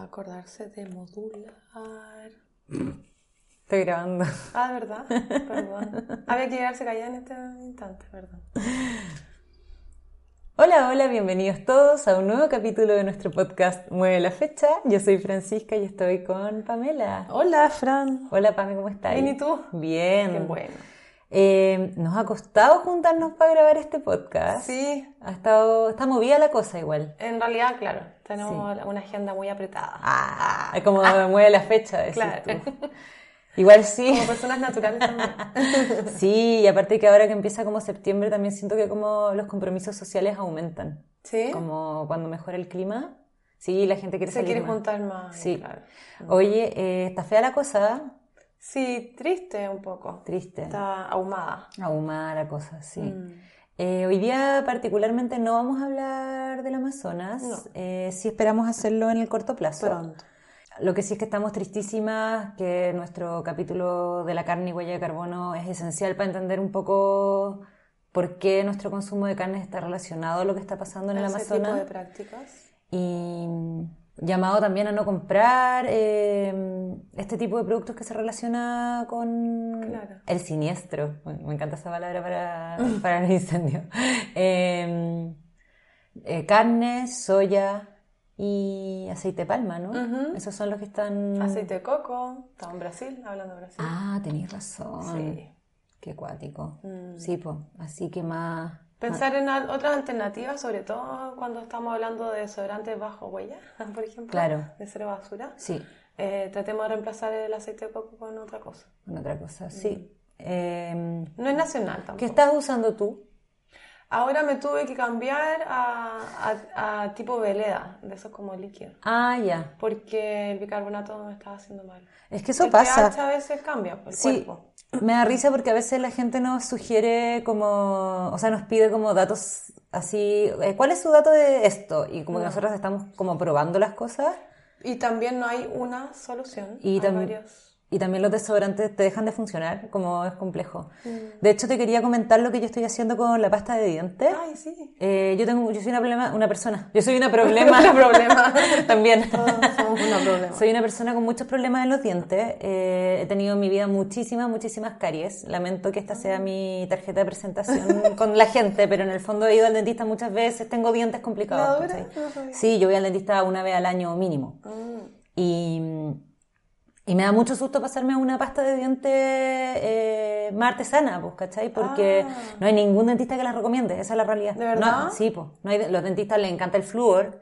acordarse de modular. Estoy grabando. Ah, verdad. Perdón. Había que quedarse callada en este instante, perdón. Hola, hola, bienvenidos todos a un nuevo capítulo de nuestro podcast Mueve la Fecha. Yo soy Francisca y estoy con Pamela. Hola, Fran. Hola, Pame, ¿cómo estás? Bien, ¿y tú? Bien. Qué bueno. Eh, nos ha costado juntarnos para grabar este podcast. Sí, Ha estado, está movida la cosa igual. en realidad, claro, tenemos una agenda muy apretada. Ah, como mueve la fecha, Claro. tú. Igual sí. Como personas naturales también. Sí, y aparte que ahora que empieza como septiembre también siento que como los compromisos sociales aumentan. ¿Sí? Como cuando mejora el clima. Sí, la gente quiere Se salir quiere más. juntar más. Sí. claro. Oye, eh, está fea la cosa, Sí, triste un poco. triste. Está ahumada. Ahumada la cosa, sí. Mm. Eh, hoy día particularmente no vamos a hablar del Amazonas. No. Eh, sí esperamos hacerlo en el corto plazo. Pronto. Lo que sí es que estamos tristísimas, que nuestro capítulo de la carne y huella de carbono es esencial para entender un poco por qué nuestro consumo de carne está relacionado a lo que está pasando en el Ese tipo Amazonas. de prácticas. Y llamado también a no comprar eh, este tipo de productos que se relaciona con Claro. el siniestro. Me encanta esa palabra para, para los incendios. Eh, eh, carne, soya y aceite de palma, ¿no? Esos son los que están... Aceite de coco. Estamos en Brasil, hablando de Brasil. Ah, tenéis razón. Sí. Qué cuático. Mm. Sí, pues. Así que más... Pensar en al- otras alternativas, sobre todo cuando estamos hablando de desodorantes bajo huella, por ejemplo. Claro. De cero basura. Sí, Eh, tratemos de reemplazar el aceite de coco con otra cosa. con otra cosa, sí. Eh, No es nacional tampoco. ¿Qué estás usando tú? Ahora me tuve que cambiar a, a- a tipo veleda, de esos como líquidos. Ah, ya. Porque el bicarbonato me estaba haciendo mal. Es que eso el pasa. pH a veces cambia el Sí, cuerpo. me da risa porque a veces la gente nos sugiere como, o sea, nos pide como datos así, eh, ¿cuál es su dato de esto? Y como que nosotros estamos como probando las cosas Y también no hay una solución. y, hay tam- varios. Y también los desodorantes te dejan de funcionar, como es complejo. De hecho, te quería comentar lo que yo estoy haciendo con la pasta de dientes. Ay, sí. Eh, yo tengo, yo soy una problema, una persona, yo soy una problema, Una problema. también. Todos somos una problema. Soy una persona con muchos problemas en los dientes. Eh, he tenido en mi vida muchísimas, muchísimas caries. Lamento que esta sea mi tarjeta de presentación con la gente, pero en el fondo he ido al dentista muchas veces. Tengo dientes complicados. ¿cachai? No. Sí, yo voy al dentista una vez al año mínimo. Mm. Y, y me da mucho susto pasarme una pasta de dientes eh, más artesana, pues, ¿cachai? Porque Ah. no hay ningún dentista que las recomiende, esa es la realidad. ¿De verdad? No, sí, pues. No hay, los dentistas les encanta el flúor.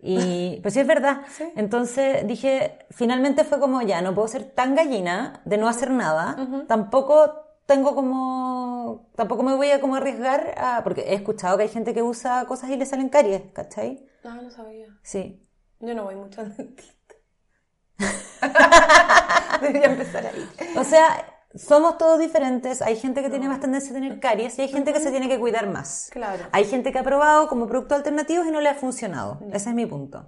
Y pues sí es verdad. Sí. Entonces dije, finalmente fue como ya, no puedo ser tan gallina de no hacer nada. Tampoco tengo como, tampoco me voy a como arriesgar a, porque he escuchado que hay gente que usa cosas y le salen caries, ¿cachai? Ah, no sabía. Sí. Yo no voy mucho al dentista. Debería empezar ahí. O sea, somos todos diferentes. Hay gente que tiene más tendencia a tener caries y hay gente que se tiene que cuidar más. Claro. Hay gente que ha probado como productos alternativos y no le ha funcionado. Ese es mi punto.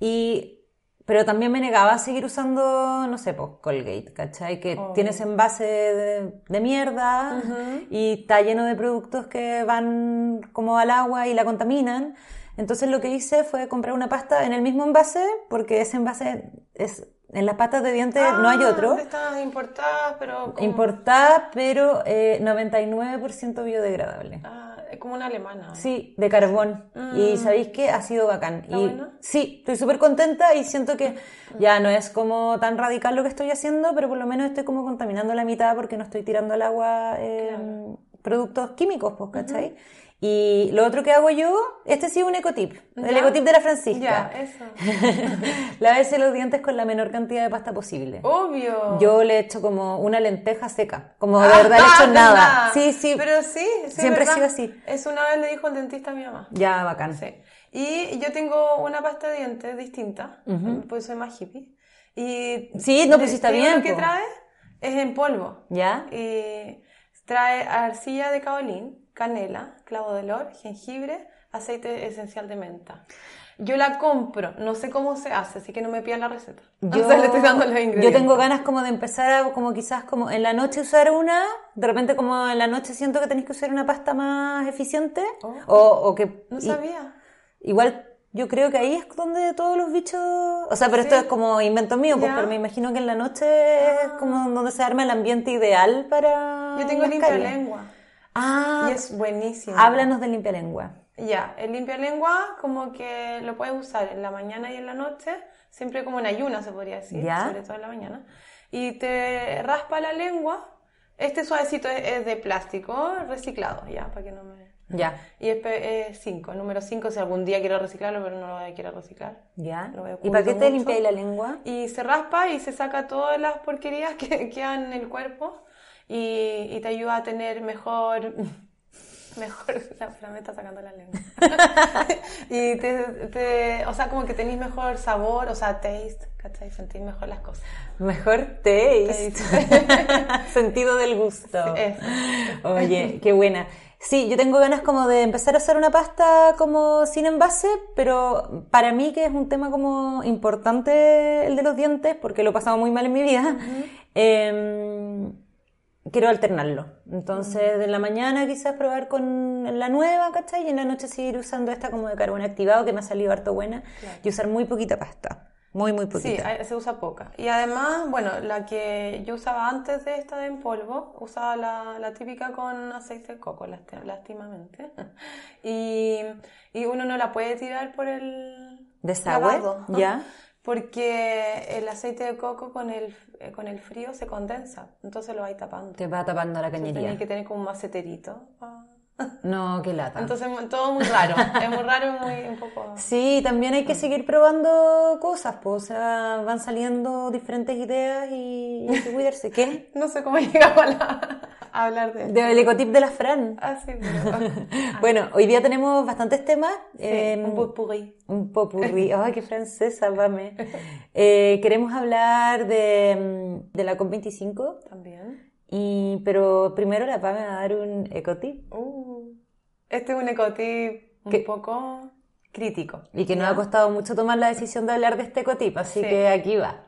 Y, pero también me negaba a seguir usando, no sé, pues Colgate, ¿cachai? Que Obvio. tienes envase de, de mierda y está lleno de productos que van como al agua y la contaminan. Entonces lo que hice fue comprar una pasta en el mismo envase, porque ese envase es, en las pastas de dientes no hay Ah, otro. estas importadas, pero como, Importada, pero eh, 99% biodegradable. ah, es como una alemana. Sí, de carbón. Y sabéis que ha sido bacán. ¿Está y buena? sí, estoy súper contenta y siento que ya no es como tan radical lo que estoy haciendo, pero por lo menos estoy como contaminando la mitad porque no estoy tirando al agua eh, productos químicos, pues, ¿cachai? Y lo otro que hago yo, este sí es un ecotip, el ¿Ya? ecotip de la Francisca. Ya, eso. Lavarse los dientes con la menor cantidad de pasta posible. Obvio. Yo le echo como una lenteja seca, como de verdad le echo Ah, nada. nada. Sí, sí, Pero sí, sí, Siempre es ha sido así. Eso una vez le dijo el dentista a mi mamá. ya bacán. Sí. Y yo tengo una pasta de dientes distinta, pues soy más hippie. Y Sí, no, pues está bien, Lo que po. trae es en polvo. ¿Ya? Y trae arcilla de caolín, canela, clavo de olor, jengibre, aceite esencial de menta. Yo la compro, no sé cómo se hace, así que no me pidan la receta. Yo, o sea, le estoy dando los ingredientes. yo tengo ganas como de empezar a, como quizás como en la noche usar una, de repente como en la noche siento que tenéis que usar una pasta más eficiente, Oh. o, o que... No y- sabía. Igual Yo creo que ahí es donde todos los bichos... O sea, pero esto es como invento mío, pues, pero me imagino que en la noche es como donde se arma el ambiente ideal para Yo tengo calles. lengua. Ah, Y es buenísimo. háblanos de limpia lengua. Ya, el limpia lengua como que lo puedes usar en la mañana y en la noche, siempre como en ayuna se podría decir, Ya. sobre todo en la mañana. Y te raspa la lengua. Este suavecito es, es de plástico reciclado, ya, para que no me... Ya, Y es 5, número 5 si algún día quiero reciclarlo, pero no lo voy a querer reciclar. ya. ¿Y para qué te limpiáis la lengua? Y se raspa y se saca todas las porquerías que quedan en el cuerpo y, y te ayuda a tener mejor... Mejor, la Fran me está sacando la lengua. y te, te- o sea, como que tenéis mejor sabor, o sea, taste, ¿cachai? Sentís mejor las cosas. Mejor taste. Sentido del gusto. Oye, qué buena. Sí, yo tengo ganas como de empezar a hacer una pasta como sin envase, pero para mí que es un tema como importante el de los dientes, porque lo he pasado muy mal en mi vida, quiero alternarlo. Entonces, de la mañana quizás probar con la nueva, ¿cachai? Y en la noche seguir usando esta como de carbón activado, que me ha salido harto buena, y usar muy poquita pasta. Muy, muy Sí, poquita. hay- se usa poca. Y además, bueno, la que yo usaba antes de esta de en polvo, usaba la, la típica con aceite de coco, lásti- lástimamente. Y, y uno no la puede tirar por el Desagüe, lavado, ya. Porque el aceite de coco con el, eh, con el frío se condensa, entonces lo vais tapando. Te va tapando la cañería. Tenéis que tener como un maceterito. ah. No, qué lata. Entonces, todo muy raro. Es muy raro y muy un poco... Sí, también hay que seguir probando cosas, pues, o sea, van saliendo diferentes ideas y hay que cuidarse. ¿Qué? No sé cómo llegamos a, la- a hablar de. Del ecotip de la Fran. Ah, sí. Bueno, hoy día tenemos bastantes temas. Sí, eh, un potpourri. un popurrí. Ay, qué francesa, vame. Eh, queremos hablar de, mm, de la COP25, También. y, pero primero la Pame va a dar un ecotip. Uh, este es un ecotip un poco crítico. Y que nos ha costado mucho tomar la decisión de hablar de este ecotip, así Sí. que aquí va.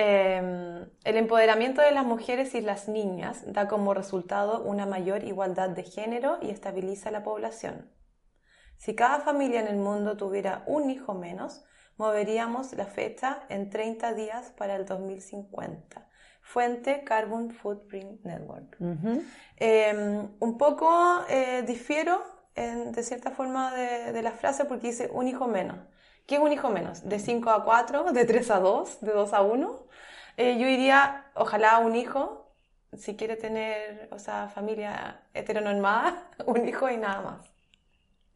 Eh, el empoderamiento de las mujeres y las niñas da como resultado una mayor igualdad de género y estabiliza la población. Si cada familia en el mundo tuviera un hijo menos, moveríamos la fecha en 30 días para el 2050. Fuente Carbon Footprint Network. Ujú. Eh, un poco eh, difiero en- de cierta forma de, de la frase porque dice un hijo menos. ¿Qué es un hijo menos? ¿De 5 a 4? ¿De 3 a 2? ¿De 2 a 1? Eh, yo diría, ojalá un hijo, si quiere tener, o sea, familia heteronormada, un hijo y nada más.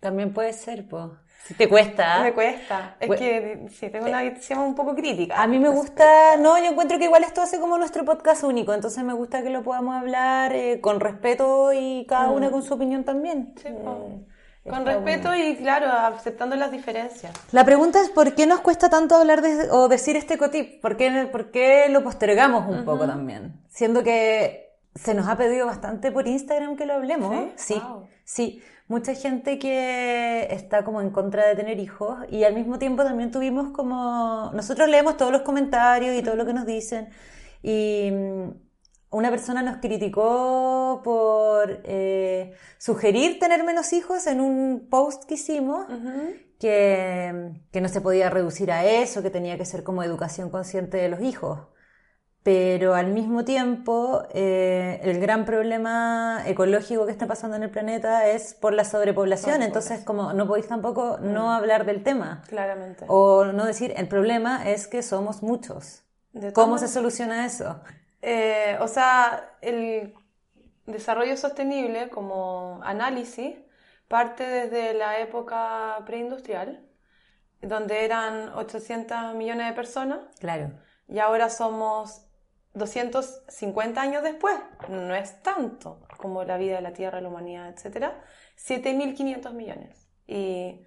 También puede ser, pues. Si te cuesta. Me cuesta. Es Bue- que sí, tengo una visión un poco crítica. A mí me gusta, no, yo encuentro que igual esto hace como nuestro podcast único, entonces me gusta que lo podamos hablar eh, con respeto y cada una con su opinión también. Mm. Sí, Eh, po. Con respeto bueno. y, claro, aceptando las diferencias. La pregunta es ¿por qué nos cuesta tanto hablar de, o decir este cotip? ¿Por qué, por qué lo postergamos un poco también? Siendo que se nos ha pedido bastante por Instagram que lo hablemos. ¿Sí? Sí, Wow. sí. Mucha gente que está como en contra de tener hijos y al mismo tiempo también tuvimos como... Nosotros leemos todos los comentarios y todo lo que nos dicen y una persona nos criticó por eh, sugerir tener menos hijos en un post que hicimos que, que no se podía reducir a eso, que tenía que ser como educación consciente de los hijos. Pero al mismo tiempo, eh, el gran problema ecológico que está pasando en el planeta es por la sobrepoblación. Entonces, como no podéis tampoco no hablar del tema. Claramente. O no decir, el problema es que somos muchos. ¿Cómo se soluciona eso? Eh, o sea, el desarrollo sostenible como análisis parte desde la época preindustrial, donde eran 800 millones de personas Claro. y ahora somos 250 años después. No es tanto como la vida de la Tierra, la humanidad, etc. 7.500 millones. Y,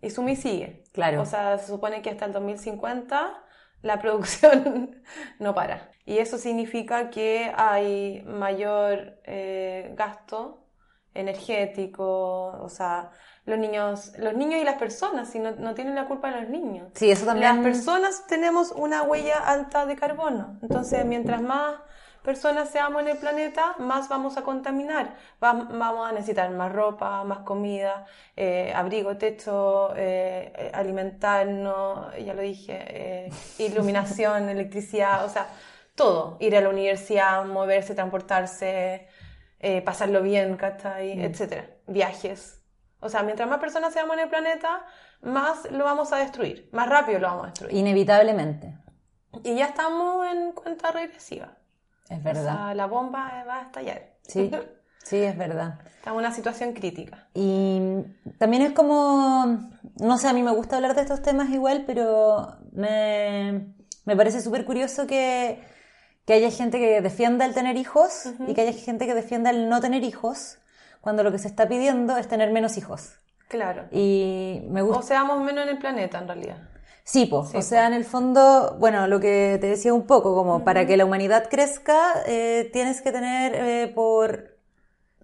y suma y sigue. Claro. O sea, se supone que hasta el 2050 la producción no para. Y eso significa que hay mayor eh, gasto energético, o sea, los niños, los niños y las personas, si no, no tienen la culpa los niños. Sí, eso también. Las personas tenemos una huella alta de carbono, entonces mientras más personas seamos en el planeta, más vamos a contaminar. vamos a necesitar más ropa, más comida, eh, abrigo, techo, eh, alimentarnos, ya lo dije, eh, iluminación, electricidad, o sea, todo. Ir a la universidad, moverse, transportarse, pasarlo bien, ¿cachai? Mm. Etcétera. Viajes. O sea, mientras más personas seamos en el planeta, más lo vamos a destruir, más rápido lo vamos a destruir. Inevitablemente. Y ya estamos en cuenta regresiva. Es verdad. O sea, la bomba va a estallar. Sí, sí, es verdad. Estamos en una situación crítica. Y también es como, no sé, a mí me gusta hablar de estos temas igual, pero me, me parece súper curioso que, que, haya gente que defienda el tener hijos y que haya gente que defienda el no tener hijos, cuando lo que se está pidiendo es tener menos hijos. Claro. Y me gusta... O seamos menos en el planeta, en realidad. Sí, pues, o sea, en el fondo, bueno, lo que te decía un poco, como para que la humanidad crezca, eh, tienes que tener eh, por,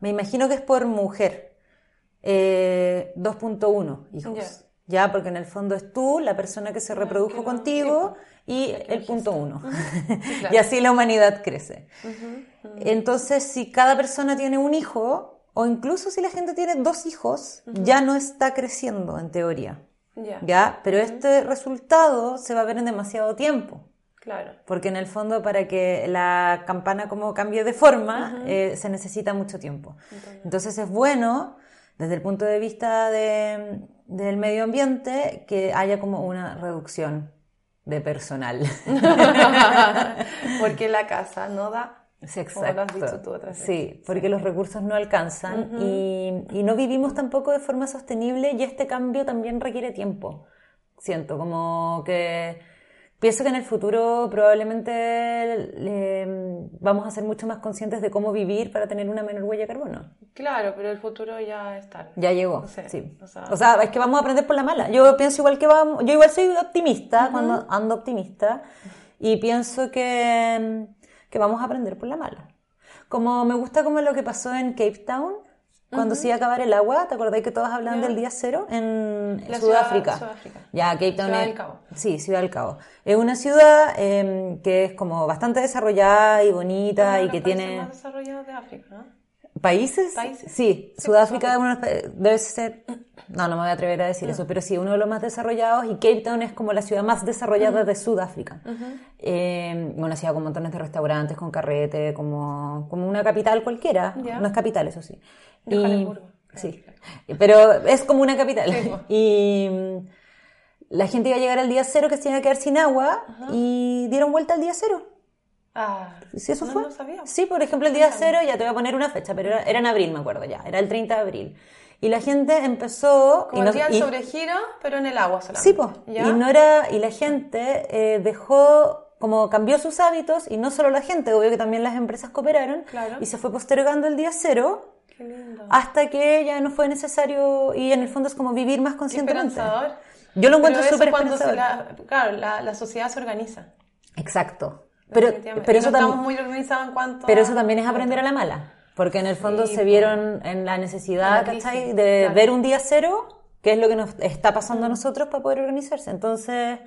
me imagino que es por mujer, 2.1 eh, hijos. Ya, porque en el fondo es tú, la persona que se reprodujo contigo y el punto uno. y así la humanidad crece. Entonces, si cada persona tiene un hijo, o incluso si la gente tiene dos hijos, ya no está creciendo en teoría. ¿Ya? Pero este resultado se va a ver en demasiado tiempo. Claro. Porque en el fondo para que la campana como cambie de forma eh, se necesita mucho tiempo. Entonces es bueno desde el punto de vista del medio ambiente que haya como una reducción de personal. Porque la casa no da Sí, exacto. sí, porque los recursos no alcanzan y, no vivimos tampoco de forma sostenible y este cambio también requiere tiempo. Siento como que pienso que en el futuro probablemente vamos a ser mucho más conscientes de cómo vivir para tener una menor huella de carbono. Claro, pero el futuro ya está. Ya llegó, sí. O sea, es que vamos a aprender por la mala. Yo pienso igual que vamos, yo igual soy optimista cuando ando optimista y pienso que que vamos a aprender por la mala. Como me gusta como lo que pasó en Cape Town, cuando se iba a acabar el agua, ¿te acordáis que todos hablaban del día cero? En Sudáfrica. Ya, Cape Town Ciudad del Cabo. Sí, Ciudad del Cabo. Es una ciudad em, que es como bastante desarrollada y bonita y que tiene... más de África, ¿no? ¿Países? Sí, Sudáfrica debe ser, no, no me voy a atrever a decir eso, pero sí, uno de los más desarrollados y Cape Town es como la ciudad más desarrollada de Sudáfrica. Eh, una ciudad con montones de restaurantes, con carrete, como, como una capital cualquiera. No es capital, eso sí. y, Sí, pero es como una capital. Y mm, la gente iba a llegar al día cero que se iba a quedar sin agua y dieron vuelta al día cero. Ah, ¿Sí eso no fue? Lo sabía. Sí, por ejemplo, el día cero, ya te voy a poner una fecha, pero era, en abril, me acuerdo ya, era el 30 de abril. Y la gente empezó... Como y el día del sobregiro, pero en el agua solamente. Sí, pues. Y, no era, y la gente eh, dejó, como cambió sus hábitos, y no solo la gente, obvio que también las empresas cooperaron, claro. y se fue postergando el día cero. Qué lindo. Hasta que ya no fue necesario, y en el fondo es como vivir más conscientemente. Yo lo encuentro súper esperanzador. La, claro, la, la sociedad se organiza. Exacto. Pero, pero eso estamos muy organizados en cuanto Pero eso también es aprender a la mala. Porque en el fondo se vieron en la necesidad, De ver un día cero, que es lo que nos está pasando a nosotros para poder organizarse. Entonces,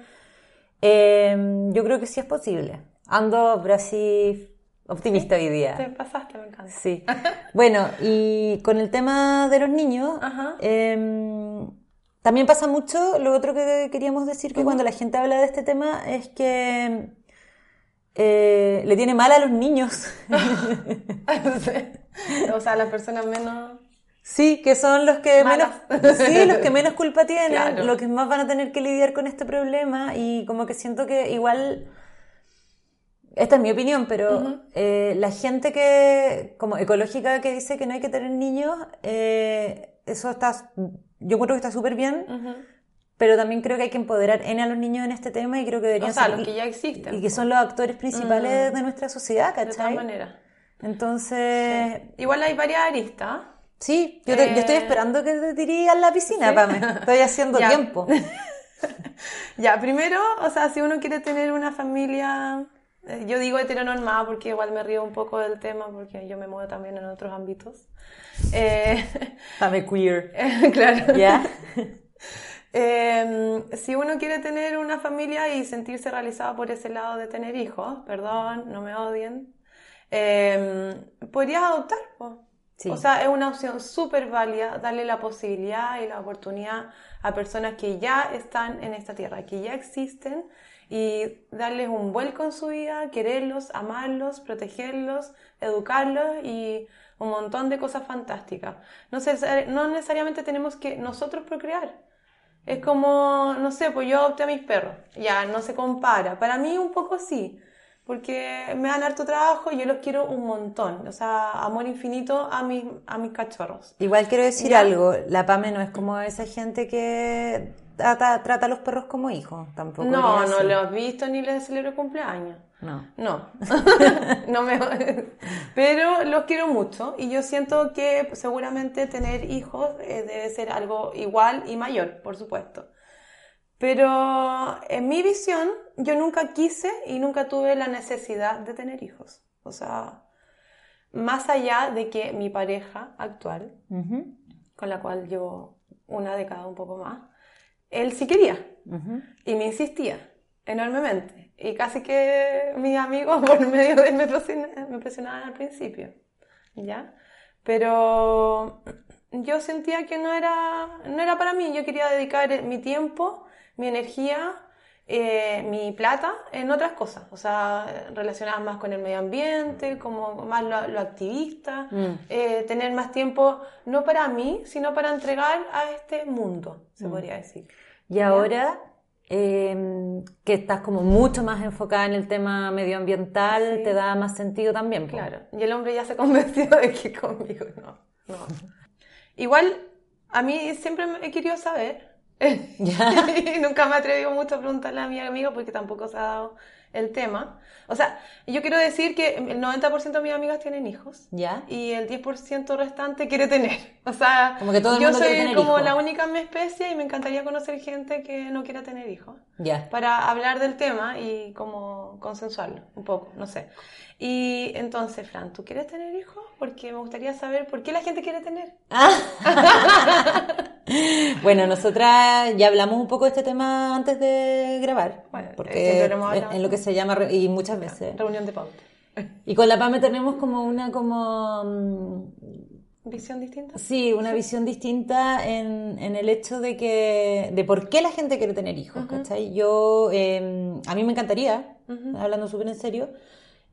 em, yo creo que sí es posible. Ando así optimista hoy día. Te pasaste, me encanta. Sí. bueno, y con el tema de los niños, em, también pasa mucho, lo otro que queríamos decir, que cuando la gente habla de este tema es que eh, le tiene mal a los niños. o sea, las personas menos... Sí, que son los que menos, sí, los que menos culpa tienen, los que más van a tener que lidiar con este problema y como que siento que igual, esta es mi opinión, pero eh, la gente que, como ecológica que dice que no hay que tener niños, eh, eso está, yo creo que está súper bien, pero también creo que hay que empoderar a los niños en este tema y creo que deberían o sea, los que ya existen. Y que son los actores principales mm. de nuestra sociedad, ¿cachai? De todas maneras. Entonces... Igual hay varias aristas. Sí, yo, estoy eh, esperando que te tirías a la piscina, Pame. Estoy haciendo tiempo. ya, primero, o sea, si uno quiere tener una familia... Eh, yo digo heteronormada porque igual me río un poco del tema porque yo me muevo también en otros ámbitos. Eh, Pame queer. claro. ¿Ya? Eh, si uno quiere tener una familia y sentirse realizado por ese lado de tener hijos, perdón, no me odien, eh, podrías adoptar. po. Sí. O sea, es una opción súper válida darle la posibilidad y la oportunidad a personas que ya están en esta tierra, que ya existen, y darles un vuelco en su vida, quererlos, amarlos, protegerlos, educarlos y un montón de cosas fantásticas. No, no necesariamente tenemos que nosotros procrear. Es como, no sé, pues yo adopté a mis perros. Ya, no se compara. Para mí un poco sí. Porque me dan harto trabajo y yo los quiero un montón. O sea, amor infinito a mis, a mis cachorros. Igual quiero decir Ya. algo, la Pame no es como esa gente que trata, trata a los perros como hijos, tampoco. No, no así. lo has visto ni les celebro cumpleaños. No. No, no me... pero los quiero mucho y yo siento que seguramente tener hijos eh, debe ser algo igual y mayor, por supuesto. Pero en mi visión, yo nunca quise y nunca tuve la necesidad de tener hijos. O sea, más allá de que mi pareja actual, con la cual llevo una década un poco más, él sí quería. Y me insistía enormemente. Y casi que mis amigos por medio de él me presionaban, me presionaban al principio. ¿Ya? Pero yo sentía que no era, no era para mí. Yo quería dedicar mi tiempo, mi energía, eh, mi plata en otras cosas. O sea, relacionadas más con el medio ambiente, como más lo, lo activista. Mm. eh, tener más tiempo, no para mí, sino para entregar a este mundo, se podría decir. Y ahora eh, que estás como mucho más enfocada en el tema medioambiental, Sí. te da más sentido también. Claro, y el hombre ya se convenció de que conmigo no. no. Igual, a mí siempre he querido saber. Nunca me he atrevido mucho a preguntarle a mi amigo porque tampoco se ha dado el tema. O sea, yo quiero decir que el 90% de mis amigas tienen hijos. ¿Ya? Y el 10% restante quiere tener. O sea, Como que todo el yo mundo soy tener como hijos. la única en mi especie y me encantaría conocer gente que no quiera tener hijos Ya. para hablar del tema y como consensuarlo un poco, no sé. Y entonces, Fran, ¿tú quieres tener hijos? Porque me gustaría saber por qué la gente quiere tener. Bueno, nosotras ya hablamos un poco de este tema antes de grabar, Bueno, porque en, lo que se llama, y muchas veces. Reunión de pauta. Y con la PAME tenemos como una, como, mm, ¿Visión distinta? sí, una visión distinta en, en el hecho de que, de por qué la gente quiere tener hijos, ¿cachai? Yo, eh, a mí me encantaría, hablando súper en serio,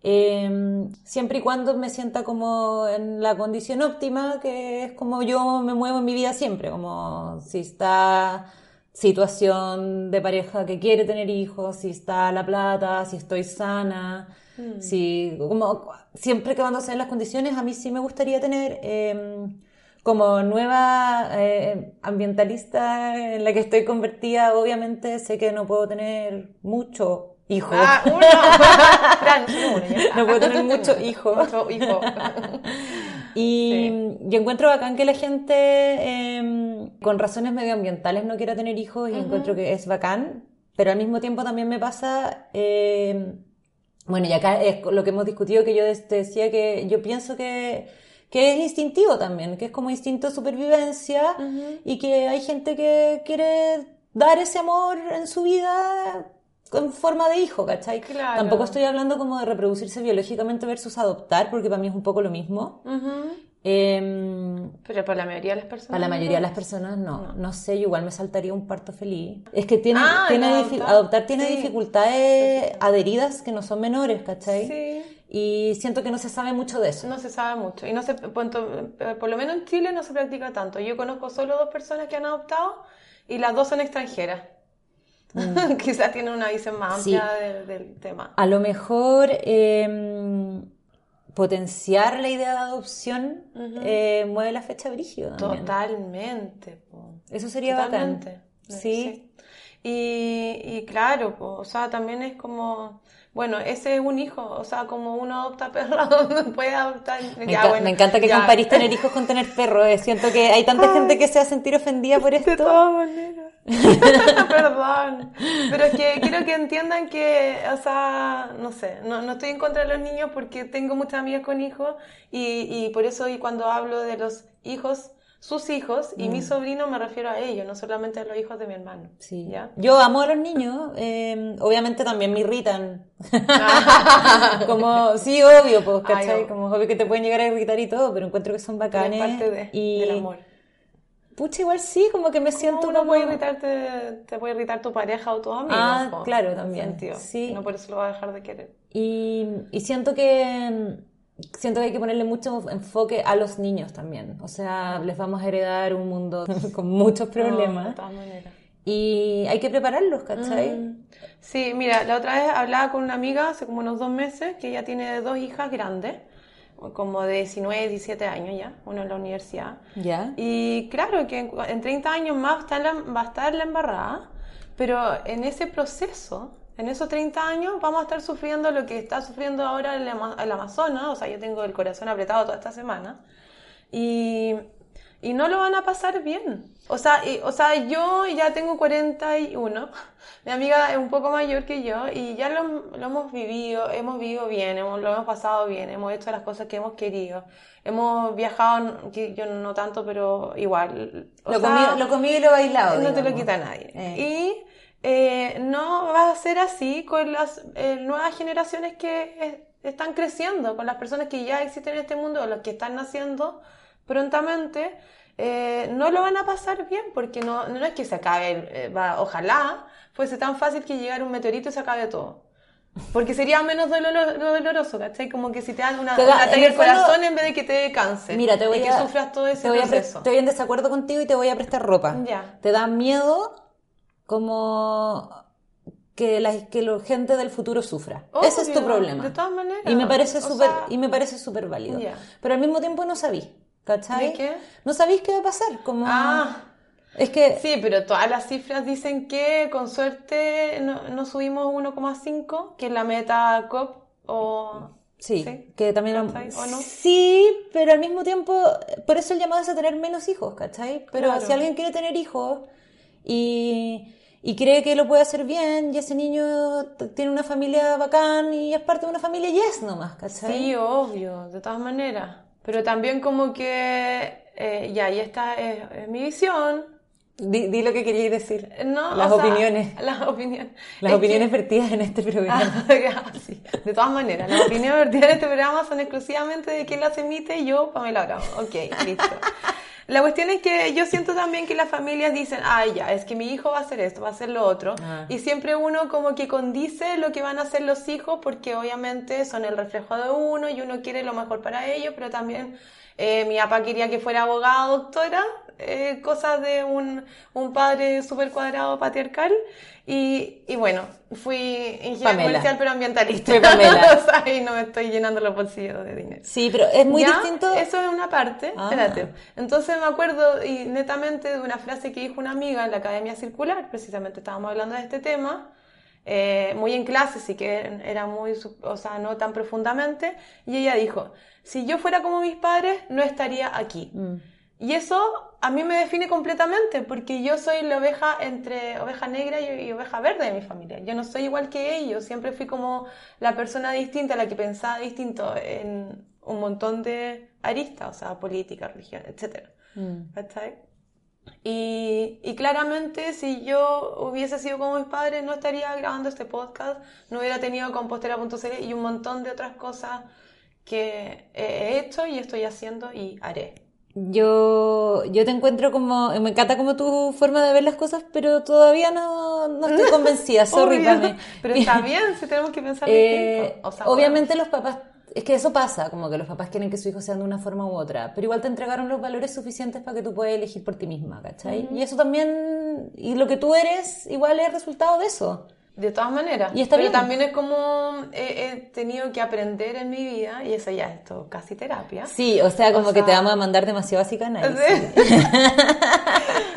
eh, siempre y cuando me sienta como en la condición óptima, que es como yo me muevo en mi vida siempre, como si está situación de pareja que quiere tener hijos, si está la plata, si estoy sana, si como siempre que cuando se den las condiciones, a mí sí me gustaría tener eh, como nueva eh, ambientalista en la que estoy convertida, obviamente sé que no puedo tener mucho hijo. Ah, uno. Fran, solo uno, ya está. No puedo tener mucho hijo. Mucho hijo. Y yo encuentro bacán que la gente eh, con razones medioambientales no quiera tener hijos y encuentro que es bacán, pero al mismo tiempo también me pasa, eh, bueno, y acá es lo que hemos discutido, que yo te decía que yo pienso que, que es instintivo también, que es como instinto de supervivencia y que hay gente que quiere dar ese amor en su vida en forma de hijo, ¿cachai? Claro. Tampoco estoy hablando como de reproducirse biológicamente versus adoptar, porque para mí es un poco lo mismo. Em, Pero para la mayoría de las personas. para la mayoría de las personas no. No sé, yo igual me saltaría un parto feliz. Es que tiene, Ah, tiene adoptar. adoptar tiene Sí. dificultades adheridas que no son menores, ¿cachai? Sí. Y siento que no se sabe mucho de eso. No se sabe mucho. Y no se, por lo menos en Chile no se practica tanto. Yo conozco solo dos personas que han adoptado y las dos son extranjeras. Quizás tienen una visión más Mm. Sí. amplia de- del tema. A lo mejor em, potenciar la idea de adopción eh, mueve la fecha brígido también. Totalmente. po. Eso sería Totalmente. bacán. Sí. Y, y claro, po, o sea, también es como, bueno, ese es un hijo, o sea, como uno adopta perro, puede adoptar. Me, ya, enca- bueno, me encanta que ya. comparís tener hijos con tener perros. eh. Siento que hay tanta gente que se va a sentir ofendida por De esto. todas maneras. Perdón. Pero es que quiero que entiendan que, o sea, no sé, no, no estoy en contra de los niños porque tengo muchas amigas con hijos y, y por eso y cuando hablo de los hijos sus hijos y Mm. mi sobrino me refiero a ellos, no solamente a los hijos de mi hermano. Sí. ¿Ya? Yo amo a los niños, eh, obviamente también me irritan. como, sí, obvio, pues, ¿cachai? Ay, no. Como obvio que te pueden llegar a irritar y todo, pero encuentro que son Es bacanes. parte de, y, del amor. Pucha, igual sí, como que me siento uno como... puede irritarte, te puede irritar tu pareja o tus amigos. Ah, po, claro, también. Sí. No por eso lo va a dejar de querer. Y, y siento que siento que hay que ponerle mucho enfoque a los niños también. O sea, les vamos a heredar un mundo con muchos No, problemas. de todas maneras. y hay que prepararlos, ¿cachai? Sí, mira, la otra vez hablaba con una amiga hace como unos dos meses que ella tiene dos hijas grandes, como de 19, 17 años ya, uno en la universidad. ¿Ya? Y claro que en, en 30 años más va a, estar la, va a estar la embarrada, pero en ese proceso, en esos 30 años, vamos a estar sufriendo lo que está sufriendo ahora el, el Amazonas, o sea, yo tengo el corazón apretado toda esta semana, y, y no lo van a pasar bien. O sea, y- o sea, yo ya tengo 41, mi amiga es un poco mayor que yo y ya lo, lo hemos vivido, hemos vivido bien, hemos, lo hemos pasado bien, hemos hecho las cosas que hemos querido, hemos viajado, que yo no tanto, pero igual. o Lo, sea, comido, lo comido y lo bailado. no te lo quita nadie. Eh. Y eh, no va a ser así con las eh, nuevas generaciones que están creciendo, con las personas que ya existen en este mundo, o los que están naciendo prontamente. eh, no lo van a pasar bien porque no, no es que se acabe, eh, va, ojalá fuese tan fácil que llegara un meteorito y se acabe todo. Porque sería menos doloro- doloroso, ¿cachai? Como que si te dan una, Te da- ataque el al corazón en vez de que te dé cáncer. Mira, te voy y que a, sufras todo ese te voy a proceso. Estoy en desacuerdo contigo y te voy a prestar ropa. Ya. ¿Te da miedo como que la que la gente del futuro sufra? Ese es tu Obvio, problema. De todas maneras. Y me parece súper sea, y me parece súper válido. Pero al mismo tiempo no sabí, ¿cachai? ¿De qué? No sabéis qué va a pasar, como Ah. es que Sí, pero todas las cifras dicen que con suerte no, no subimos 1,5, que es la meta COP, o... Sí, ¿Sí? que también lo- ¿Cachai? ¿O no? Sí, pero al mismo tiempo, por eso el llamado es a tener menos hijos, ¿cachai? Pero Claro. si alguien quiere tener hijos y, y cree que lo puede hacer bien, y ese niño tiene una familia bacán y es parte de una familia y es nomás, ¿cachai? Sí, obvio, de todas maneras. Pero también como que, eh, ya, y esta es, es mi visión. Di, di lo que queríais decir. No, Las o sea, opiniones. Las opiniones. Las Es opiniones que- vertidas en este programa. Ah, sí. De todas maneras, las opiniones vertidas en este programa son exclusivamente de quien las emite yo, Pamela Bravo. Ok, listo. La cuestión es que yo siento también que las familias dicen, ay, ya, es que mi hijo va a hacer esto, va a hacer lo otro. Ah. Y siempre uno como que condice lo que van a hacer los hijos porque obviamente son el reflejo de uno y uno quiere lo mejor para ellos, pero también eh, mi papá quería que fuera abogado, doctora, eh, cosas de un, un padre súper cuadrado patriarcal. Y, y bueno, fui ingeniera Pamela. comercial pero ambientalista. Fue Pamela. o sea, y no me estoy llenando los bolsillos de dinero. Sí, pero es muy ¿Ya? distinto. Eso es una parte. Ah. Espérate. Entonces me acuerdo y netamente de una frase que dijo una amiga en la Academia Circular, precisamente estábamos hablando de este tema, eh, muy en clase, sí que era muy, o sea, no tan profundamente, y ella dijo, si yo fuera como mis padres, no estaría aquí. Mm. Y eso a mí me define completamente, porque yo soy la oveja entre oveja negra y, oveja verde de mi familia. Yo no soy igual que ellos, siempre fui como la persona distinta, la que pensaba distinto en un montón de aristas, o sea, política, religión, etc. Mm. Y claramente si yo hubiese sido como mis padres no estaría grabando este podcast, no hubiera tenido compostera.cl y un montón de otras cosas que he hecho y estoy haciendo y haré. Yo, yo te encuentro como, me encanta como tu forma de ver las cosas, pero todavía no, no estoy convencida, sorry, Obvio. Pero está bien si tenemos que pensar Eh, distinto. O sea, obviamente los papás, es que eso pasa, como que los papás quieren que su hijo sea de una forma u otra, pero igual te entregaron los valores suficientes para que tú puedas elegir por ti misma, ¿cachai? Y eso también, y lo que tú eres, igual es resultado de eso. De todas maneras. Y está Pero bien. también es como he, he tenido que aprender en mi vida, y eso ya es todo casi terapia. Sí, o sea, como O que te vamos a mandar demasiado psicanálisis. tenido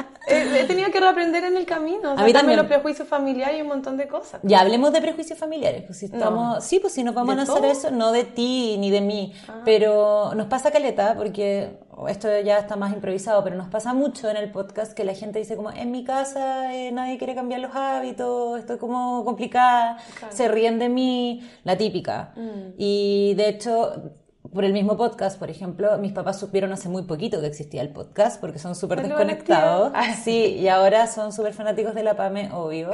que reaprender en el camino. O sea, A mí también los prejuicios familiares y un montón de cosas. Ya hablemos de prejuicios familiares, pues si estamos, No. sí, pues si nos vamos ¿De a lanzar todo? eso, no de ti ni de mí, Ah. pero nos pasa caleta, porque esto ya está más improvisado, pero nos pasa mucho en el podcast que la gente dice como, en mi casa eh, nadie quiere cambiar los hábitos, estoy como complicada, Claro. se ríen de mí, la típica. Mm. Y de hecho, por el mismo podcast, por ejemplo, mis papás supieron hace muy poquito que existía el podcast porque son súper desconectados. activa. Sí, y ahora son súper fanáticos de la PAME, obvio.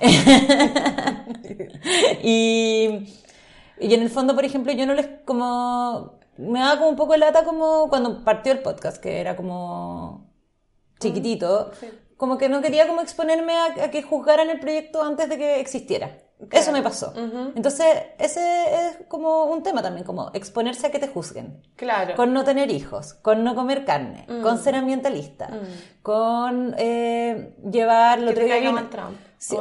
y, y en el fondo, por ejemplo, yo no les como... Me daba como un poco lata como cuando partió el podcast, que era como chiquitito, Sí. como que no quería como exponerme a, a que juzgaran el proyecto antes de que existiera. Eso me pasó. Entonces, ese es como un tema también, como exponerse a que te juzguen. Claro. Con no tener hijos, con no comer carne, con ser ambientalista, con eh, llevar lo Que te caiga una- Trump. Sí,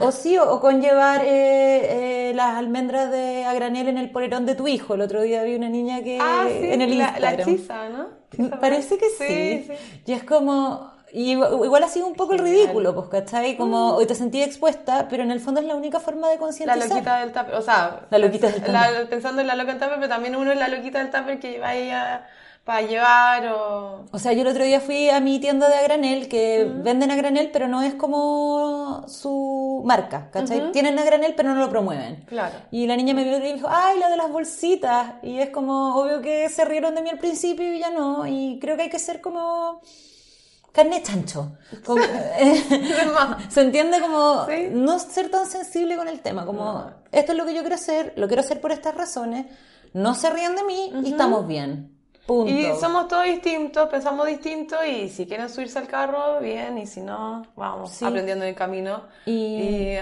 o sí, o, o con llevar eh, eh, las almendras de a granel en el polerón de tu hijo. El otro día vi una niña que Ah, sí, en el la, Instagram. la chisa, ¿no? Chisa Parece que sí. Sí, sí. Y es como. Y igual, ha sido un poco el ridículo, pues, ¿cachai? Como hoy te sentí expuesta, pero en el fondo es la única forma de La concientizar. loquita del tupper, o sea, La loquita del tupper. la- pensando en la loca del tupper, pero también uno es la loquita del tupper que lleva ahí a- para llevar o... O sea, yo el otro día fui a mi tienda de a granel, que venden a granel, pero no es como su marca, ¿cachai? Tienen a granel, pero no lo promueven. Claro. Y la niña me vio y dijo, ay, la de las bolsitas. Y es como, obvio que se rieron de mí al principio y ya no. Y creo que hay que ser como carne chancho. Como- se entiende como Sí. no ser tan sensible con el tema, como esto es lo que yo quiero hacer, lo quiero hacer por estas razones, no se rían de mí y estamos bien. Punto. Y somos todos distintos, pensamos distinto y si quieren subirse al carro, bien, y si no, vamos Sí. aprendiendo en el camino. Y- Y,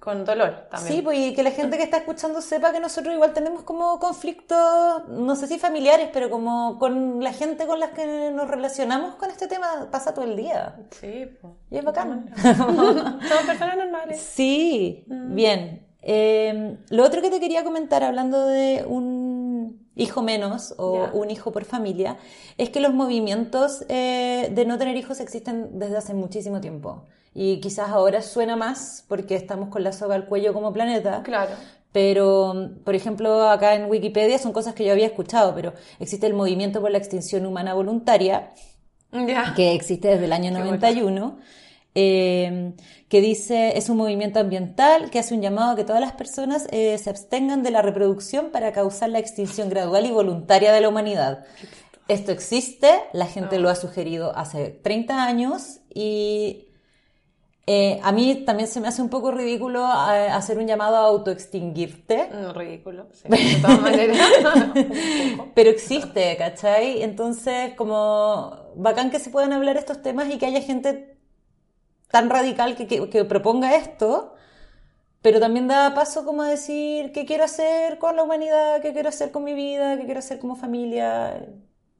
con dolor también. Sí, pues y que la gente que está escuchando sepa que nosotros igual tenemos como conflictos, no sé si familiares, pero como con la gente con la que nos relacionamos con este tema pasa todo el día. Sí, pues. Y es bacán. Somos personas normales. Sí, bien. Eh, lo otro que te quería comentar, hablando de un hijo menos o un hijo por familia, es que los movimientos eh, de no tener hijos existen desde hace muchísimo tiempo. Y quizás ahora suena más porque estamos con la soga al cuello como planeta. Claro. Pero, por ejemplo, acá en Wikipedia son cosas que yo había escuchado, pero existe el movimiento por la extinción humana voluntaria, Ya. que existe desde el año Qué 91, eh, que dice, es un movimiento ambiental que hace un llamado a que todas las personas eh, se abstengan de la reproducción para causar la extinción gradual y voluntaria de la humanidad. Esto existe, la gente lo ha sugerido hace 30 años y eh, a mí también se me hace un poco ridículo eh, hacer un llamado a autoextinguirte. No, ridículo. Sí, de todas maneras. Pero existe, ¿cachai? Entonces, como bacán que se puedan hablar estos temas y que haya gente tan radical que, que- que proponga esto, pero también da paso como a decir qué quiero hacer con la humanidad, qué quiero hacer con mi vida, qué quiero hacer como familia.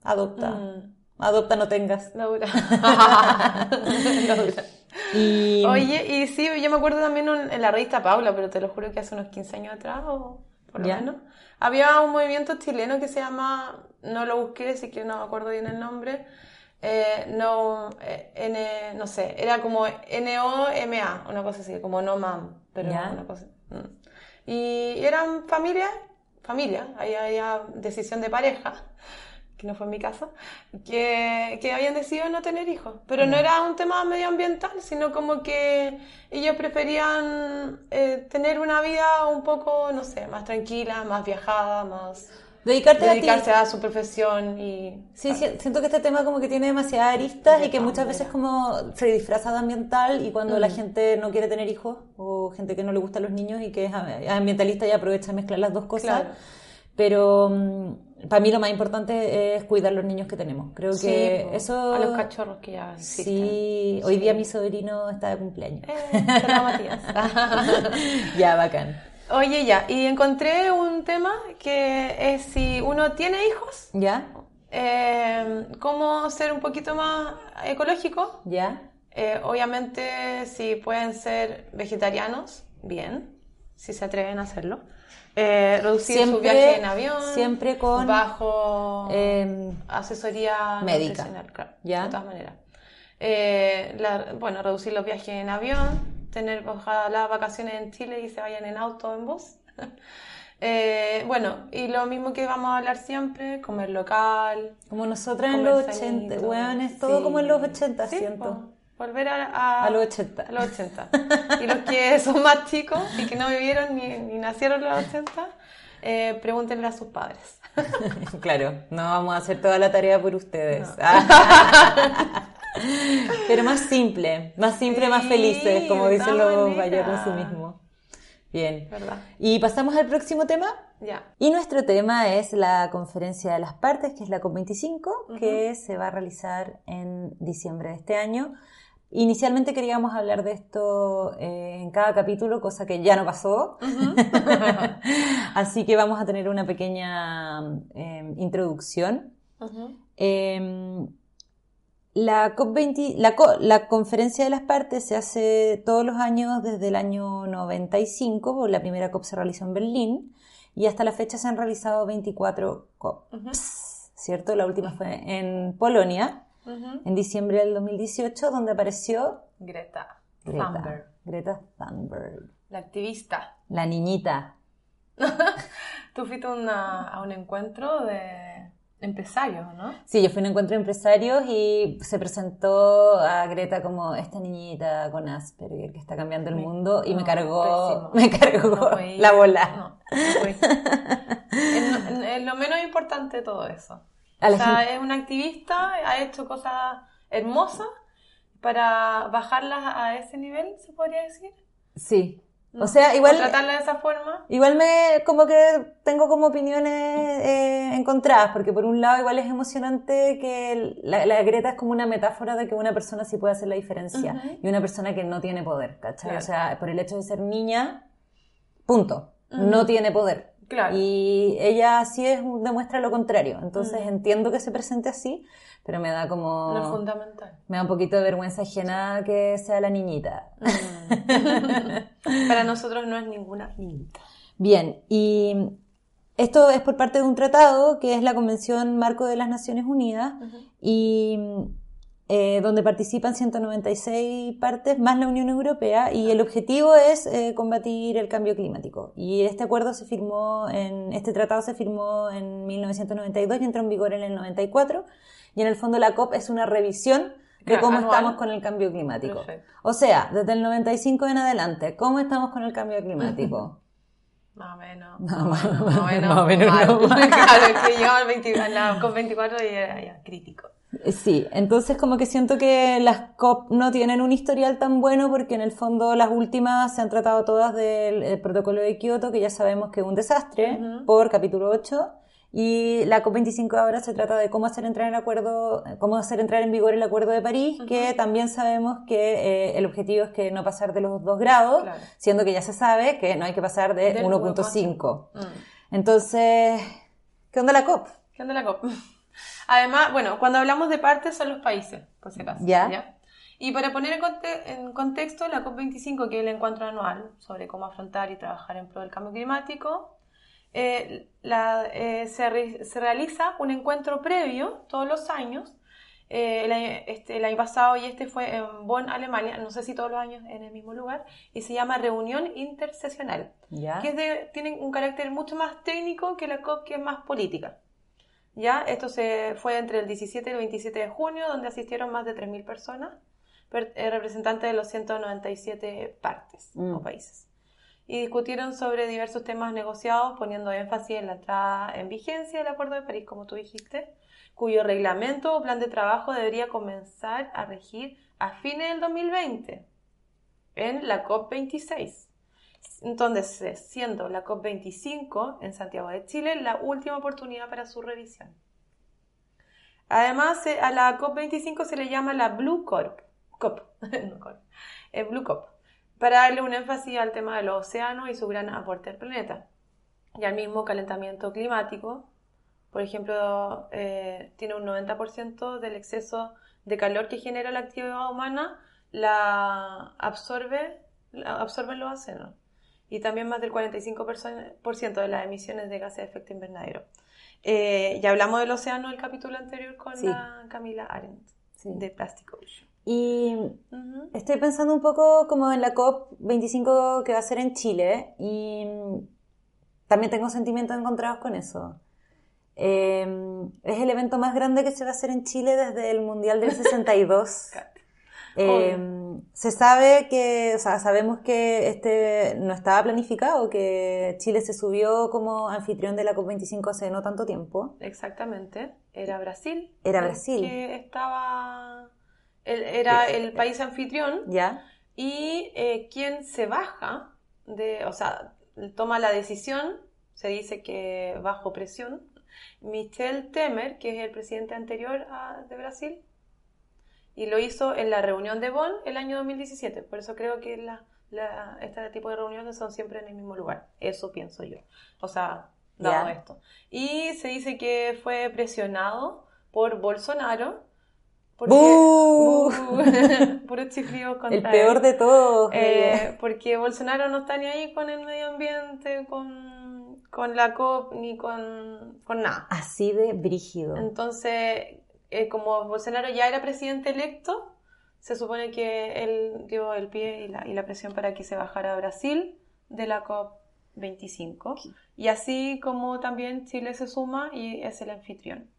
Adopta. Mm. Adopta, no tengas. Laura. Laura. Y Oye, y sí, yo me acuerdo también un- en la revista Paula, pero te lo juro que hace unos 15 años atrás, o por lo Ya. menos, había un movimiento chileno que se llama, no lo busqué, así que no me acuerdo bien el nombre, eh, no, eh, N, no sé, era como N-O-M-A, una cosa así, como no mam, pero Ya. una cosa. mm. Y eran familias, familia, ahí había decisión de pareja, que no fue mi caso, que, que habían decidido no tener hijos. Pero no era un tema medioambiental, sino como que ellos preferían eh, tener una vida un poco, no sé, más tranquila, más viajada, más... dedicarte a dedicarse a su profesión y... Sí, sí, siento que este tema como que tiene demasiadas aristas De y que muchas veces como se disfraza de ambiental y cuando la Mm. gente no quiere tener hijos o gente que no le gustan los niños y que es am- ambientalista y aprovecha a mezclar las dos cosas. Claro. Pero mm, para mí lo más importante es cuidar los niños que tenemos. Creo Sí, que eso... A los cachorros que ya existen. Sí, hoy día mi sobrino está de cumpleaños. Eh, Matías. ya, bacán. Oye, ya, y encontré un tema que es si uno tiene hijos, ¿Ya? eh, cómo ser un poquito más ecológico. ¿Ya? Eh, obviamente, si pueden ser vegetarianos, bien, si se atreven a hacerlo. Eh, reducir su Siempre- viaje en avión. siempre con, Bajo Em, asesoría médica. claro, Ya. de todas maneras. Eh, la- bueno, reducir los viajes en avión, tener ojalá vacaciones en Chile y se vayan en auto o en bus. Eh, bueno, y lo mismo que vamos a hablar siempre, comer local, como nosotras en los 80, sanito. weones, todo Sí. como en los 80, Sí, siento. Volver a, a, A los 80. a los 80. Y los que son más chicos y que no vivieron ni, ni nacieron en los 80, eh, pregúntenle a sus padres. claro, no vamos a hacer toda la tarea por ustedes. Pero más simple, más simple, más felices, como dicen los Bayer mismo. Bien. ¿Verdad? ¿Y pasamos al próximo tema? Ya. Y nuestro tema es la conferencia de las partes, que es la COP25, que se va a realizar en diciembre de este año. Inicialmente queríamos hablar de esto eh, en cada capítulo, cosa que ya no pasó. Así que vamos a tener una pequeña em, introducción. La, COP20, la, la, conferencia de las partes se hace todos los años desde el año 95, la primera COP se realizó en Berlín, y hasta la fecha se han realizado 24 COPs, ¿cierto? La última fue en Polonia, en diciembre del 2018, donde apareció Greta, Greta Thunberg. Greta Thunberg. La activista. La niñita. Tú fuiste a un encuentro de empresarios, ¿no? Sí, yo fui a un encuentro de empresarios y se presentó a Greta como esta niñita con Asperger que está cambiando el mundo y me cargó, me cargó la bola. No, es, lo menos importante de todo eso. O sea, es una activista, ha hecho cosas hermosas para bajarlas a ese nivel, se podría decir. Sí, o sea, igual... tratarla de esa forma. Igual me, como que tengo como opiniones eh, encontradas, porque por un lado igual es emocionante que la, Greta es como una metáfora de que una persona sí puede hacer la diferencia y una persona que no tiene poder, ¿cachai? O sea, por el hecho de ser niña, punto, no tiene poder. Claro. Y ella sí es, demuestra lo contrario, entonces entiendo que se presente así, pero me da como... No fundamental. Me da un poquito de vergüenza ajena que sea la niñita. Mm. Para nosotros no es ninguna niñita. Bien, y esto es por parte de un tratado que es la Convención Marco de las Naciones Unidas y eh, donde participan 196 partes más la Unión Europea y el objetivo es eh, combatir el cambio climático. Y este acuerdo se firmó en, este tratado se firmó en 1992 y entró en vigor en el 94 y en el fondo la COP es una revisión de cómo estamos con el cambio climático. O sea, desde el 95 en adelante, ¿cómo estamos con el cambio climático? Más o menos. Más o menos. Más o menos. claro, es que yo la COP24 y era ya crítico. Eh, sí, entonces como que siento que las COP no tienen un historial tan bueno porque en el fondo las últimas se han tratado todas del protocolo de Kioto, que ya sabemos que es un desastre, por capítulo 8, y la COP25 ahora se trata de cómo hacer entrar en acuerdo, cómo hacer entrar en vigor el Acuerdo de París, que también sabemos que eh, el objetivo es que no pasar de los 2 grados, siendo que ya se sabe que no hay que pasar de 1.5. Mm. Entonces, ¿qué onda la COP? ¿Qué onda la COP? Además, bueno, cuando hablamos de partes son los países, por si acaso. ¿Ya? Y para poner en, contexto, la COP25, que es el encuentro anual sobre cómo afrontar y trabajar en pro del cambio climático, eh, eh, se, realiza un encuentro previo todos los años. Eh, el, este, el, año pasado y este fue en Bonn, Alemania, no sé si todos los años en el mismo lugar, y se llama Reunión Intersesional, que es de, tiene un carácter mucho más técnico que la COP, que es más política. ¿Ya? Esto se fue entre el 17 y el 27 de junio, donde asistieron más de 3.000 personas, representantes de los 197 partes o mm. países y discutieron sobre diversos temas negociados, poniendo énfasis en la entrada en vigencia del Acuerdo de París, como tú dijiste, cuyo reglamento o plan de trabajo debería comenzar a regir a fines del 2020, en la COP26. Entonces, siendo la COP25 en Santiago de Chile la última oportunidad para su revisión. Además, a la COP25 se le llama la Blue Corp, COP, no el Blue COP para darle un énfasis al tema de los océanos y su gran aporte al planeta. Y al mismo calentamiento climático, por ejemplo, eh, tiene un 90% del exceso de calor que genera la actividad humana, la absorbe, absorben los océanos. Y también más del 45% de las emisiones de gases de efecto invernadero. Eh, ya hablamos del océano en el capítulo anterior con la Camila Arendt, de Plastic Ocean. Y estoy pensando un poco como en la COP25 que va a ser en Chile y también tengo sentimientos encontrados con eso. Em, es el evento más grande que se va a hacer en Chile desde el Mundial del 62. Eh, se sabe que, o sea, sabemos que este no estaba planificado, que Chile se subió como anfitrión de la COP25 hace no tanto tiempo. Exactamente. Era Brasil. Era Brasil. Que estaba. era el país anfitrión. ¿Ya? Y eh, quien se baja de. O sea, toma la decisión, se dice que bajo presión. Michel Temer, que es el presidente anterior a- de Brasil, y lo hizo en la reunión de Bonn el año 2017. Por eso creo que la, la- este tipo de reuniones son siempre en el mismo lugar. Eso pienso yo. O sea, dado Ya. esto. Y se dice que fue presionado por Bolsonaro. Porque, ¡Bú! ¡Bú! Puro chiflido contra El peor él. de todos. Eh, porque Bolsonaro no está ni ahí con el medio ambiente, con, con la COP, ni con, con nada. Así de brígido. Entonces, eh, como Bolsonaro ya era presidente electo, se supone que él dio el pie y la, y la presión para que se bajara Brasil de la COP25. Y así como también Chile se suma y es el anfitrión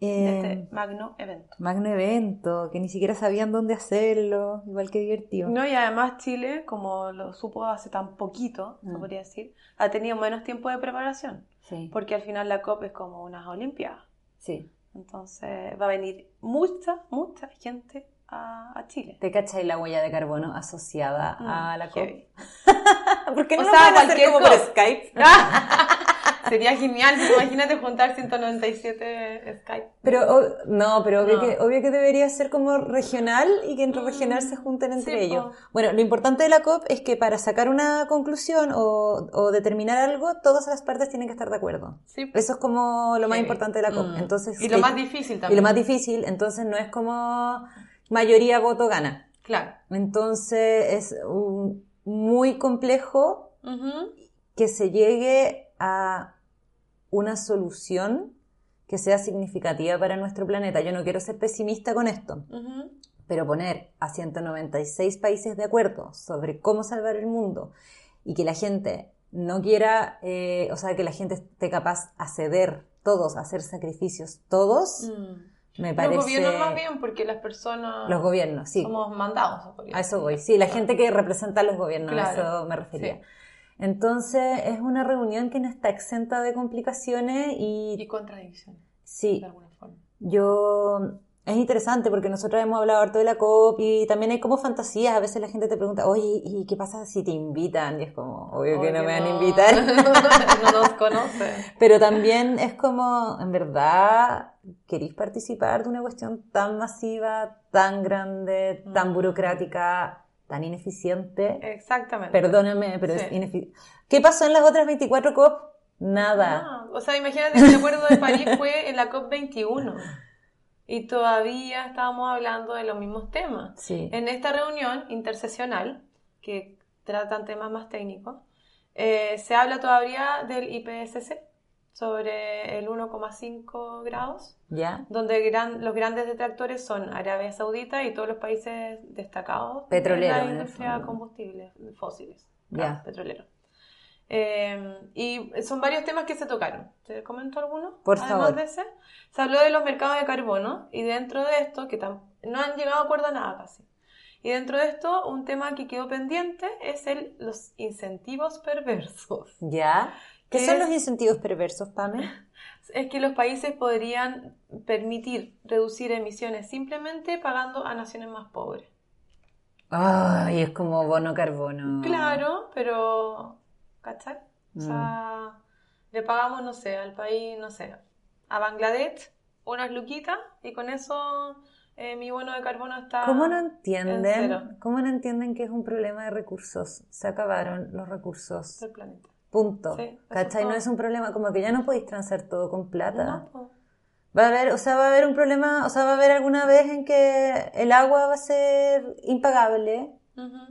de Eh, este magno evento. magno evento, que ni siquiera sabían dónde hacerlo, igual que divertido. No, y además Chile, como lo supo hace tan poquito, se Mm. podría decir, ha tenido menos tiempo de preparación, Sí, porque al final la COP es como unas Olimpiadas. sí. Entonces va a venir mucha, mucha gente a, a Chile. ¿Te cachai la huella de carbono asociada a Mm, la COP? ¿Por qué no O lo sea, pueden hacer como por. Skype? Sería genial, imagínate juntar 197 Skype. Pero, o- no, pero obvio, No. Que, obvio que debería ser como regional y que entre regional se junten entre sí, ellos. po. Bueno, lo importante de la COP es que para sacar una conclusión o, o determinar algo, todas las partes tienen que estar de acuerdo. Sí. Eso es como lo más Sí. importante de la COP. Mm. Entonces, y lo más difícil y también. lo más difícil, entonces no es como mayoría voto gana. Claro. Entonces es un- muy complejo que se llegue a una solución que sea significativa para nuestro planeta. Yo no quiero ser pesimista con esto, pero poner a 196 países de acuerdo sobre cómo salvar el mundo y que la gente no quiera, eh, o sea, que la gente esté capaz a ceder todos, a hacer sacrificios todos, Mm. Me parece... Los gobiernos más bien, porque las personas Los gobiernos, sí. somos mandados. podría A eso voy. Sí, la gente que representa a los gobiernos, a eso me refería. sí. Entonces, es una reunión que no está exenta de complicaciones y, Y contradicciones, sí, de alguna forma. yo... Es interesante porque nosotros hemos hablado harto de la COP y también hay como fantasías. A veces la gente te pregunta, oye, ¿y qué pasa si te invitan? Y es como, obvio que no me van a invitar. no nos conocen. Pero también es como, en verdad, ¿queréis participar de una cuestión tan masiva, tan grande, tan Mm. burocrática, tan ineficiente? Exactamente. Perdóname, pero Sí. es ineficiente. ¿Qué pasó en las otras 24 COP? Nada. Ah, o sea, imagínate que el acuerdo de París fue en la COP21 y todavía estábamos hablando de los mismos temas. Sí. En esta reunión intersesional, que tratan temas más técnicos, eh, se habla todavía del IPCC sobre el 1,5 grados, ¿Ya? donde gran- los grandes detractores son Arabia Saudita y todos los países destacados de la industria fondo. combustibles fósiles, Ya. claro, petroleros. Eh, y son varios temas que se tocaron. ¿Te comento algunos? Por Además favor. de ese, se habló de los mercados de carbono y dentro de esto, que no han llegado a acuerdo a nada casi. Y dentro de esto, un tema que quedó pendiente es el, los incentivos perversos. ¿Ya? ¿Qué ¿Qué son es? los incentivos perversos, Pame? Es que los países podrían permitir reducir emisiones simplemente pagando a naciones más pobres. Ay, es como bono carbono. Claro, pero ¿cachai? O Mm. sea, le pagamos, no sé, al país, no sé, a Bangladesh unas luquitas y con eso eh, mi bono de carbono está ¿Cómo no en entienden? cero ¿Cómo no entienden que es un problema de recursos? Se acabaron los recursos. del planeta. Punto. Sí, ¿Cachai? No es un problema, como que ya no podéis transar todo con plata. No. Va a haber, o sea, va a haber un problema, o sea, va a haber alguna vez en que el agua va a ser impagable,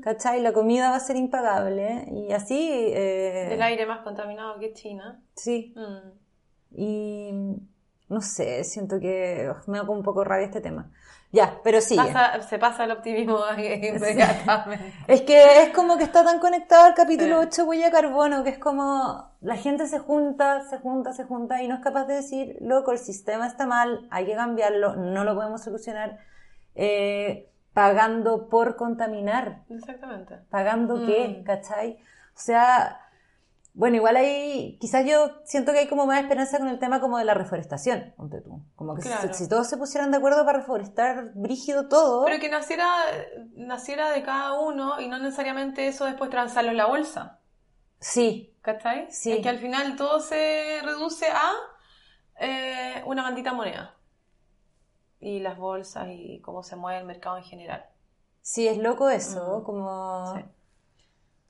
¿cachai? La comida va a ser impagable y así, eh, El aire más contaminado que China. sí. Mm. Y no sé, siento que me da un poco rabia este tema. Ya, pero sí. Pasa- se pasa el optimismo inmediatamente. Es que es como que está tan conectado al capítulo Sí. 8 huella de carbono, que es como la gente se junta, se junta, se junta y no es capaz de decir, loco, el sistema está mal, hay que cambiarlo, no lo podemos solucionar. Eh, pagando por contaminar. Exactamente. ¿Pagando qué? Mm. ¿Cachai? O sea, bueno, igual ahí, quizás yo siento que hay como más esperanza con el tema como de la reforestación, ponte tú. Como que si, todos se pusieran de acuerdo para reforestar brígido todo, Pero que naciera, naciera de cada uno y no necesariamente eso después transarlo en la bolsa. sí, ¿Cachai? Sí. Es que al final todo se reduce a eh, una maldita moneda. Y las bolsas y cómo se mueve el mercado en general. sí, es loco eso, Mm. como... Sí.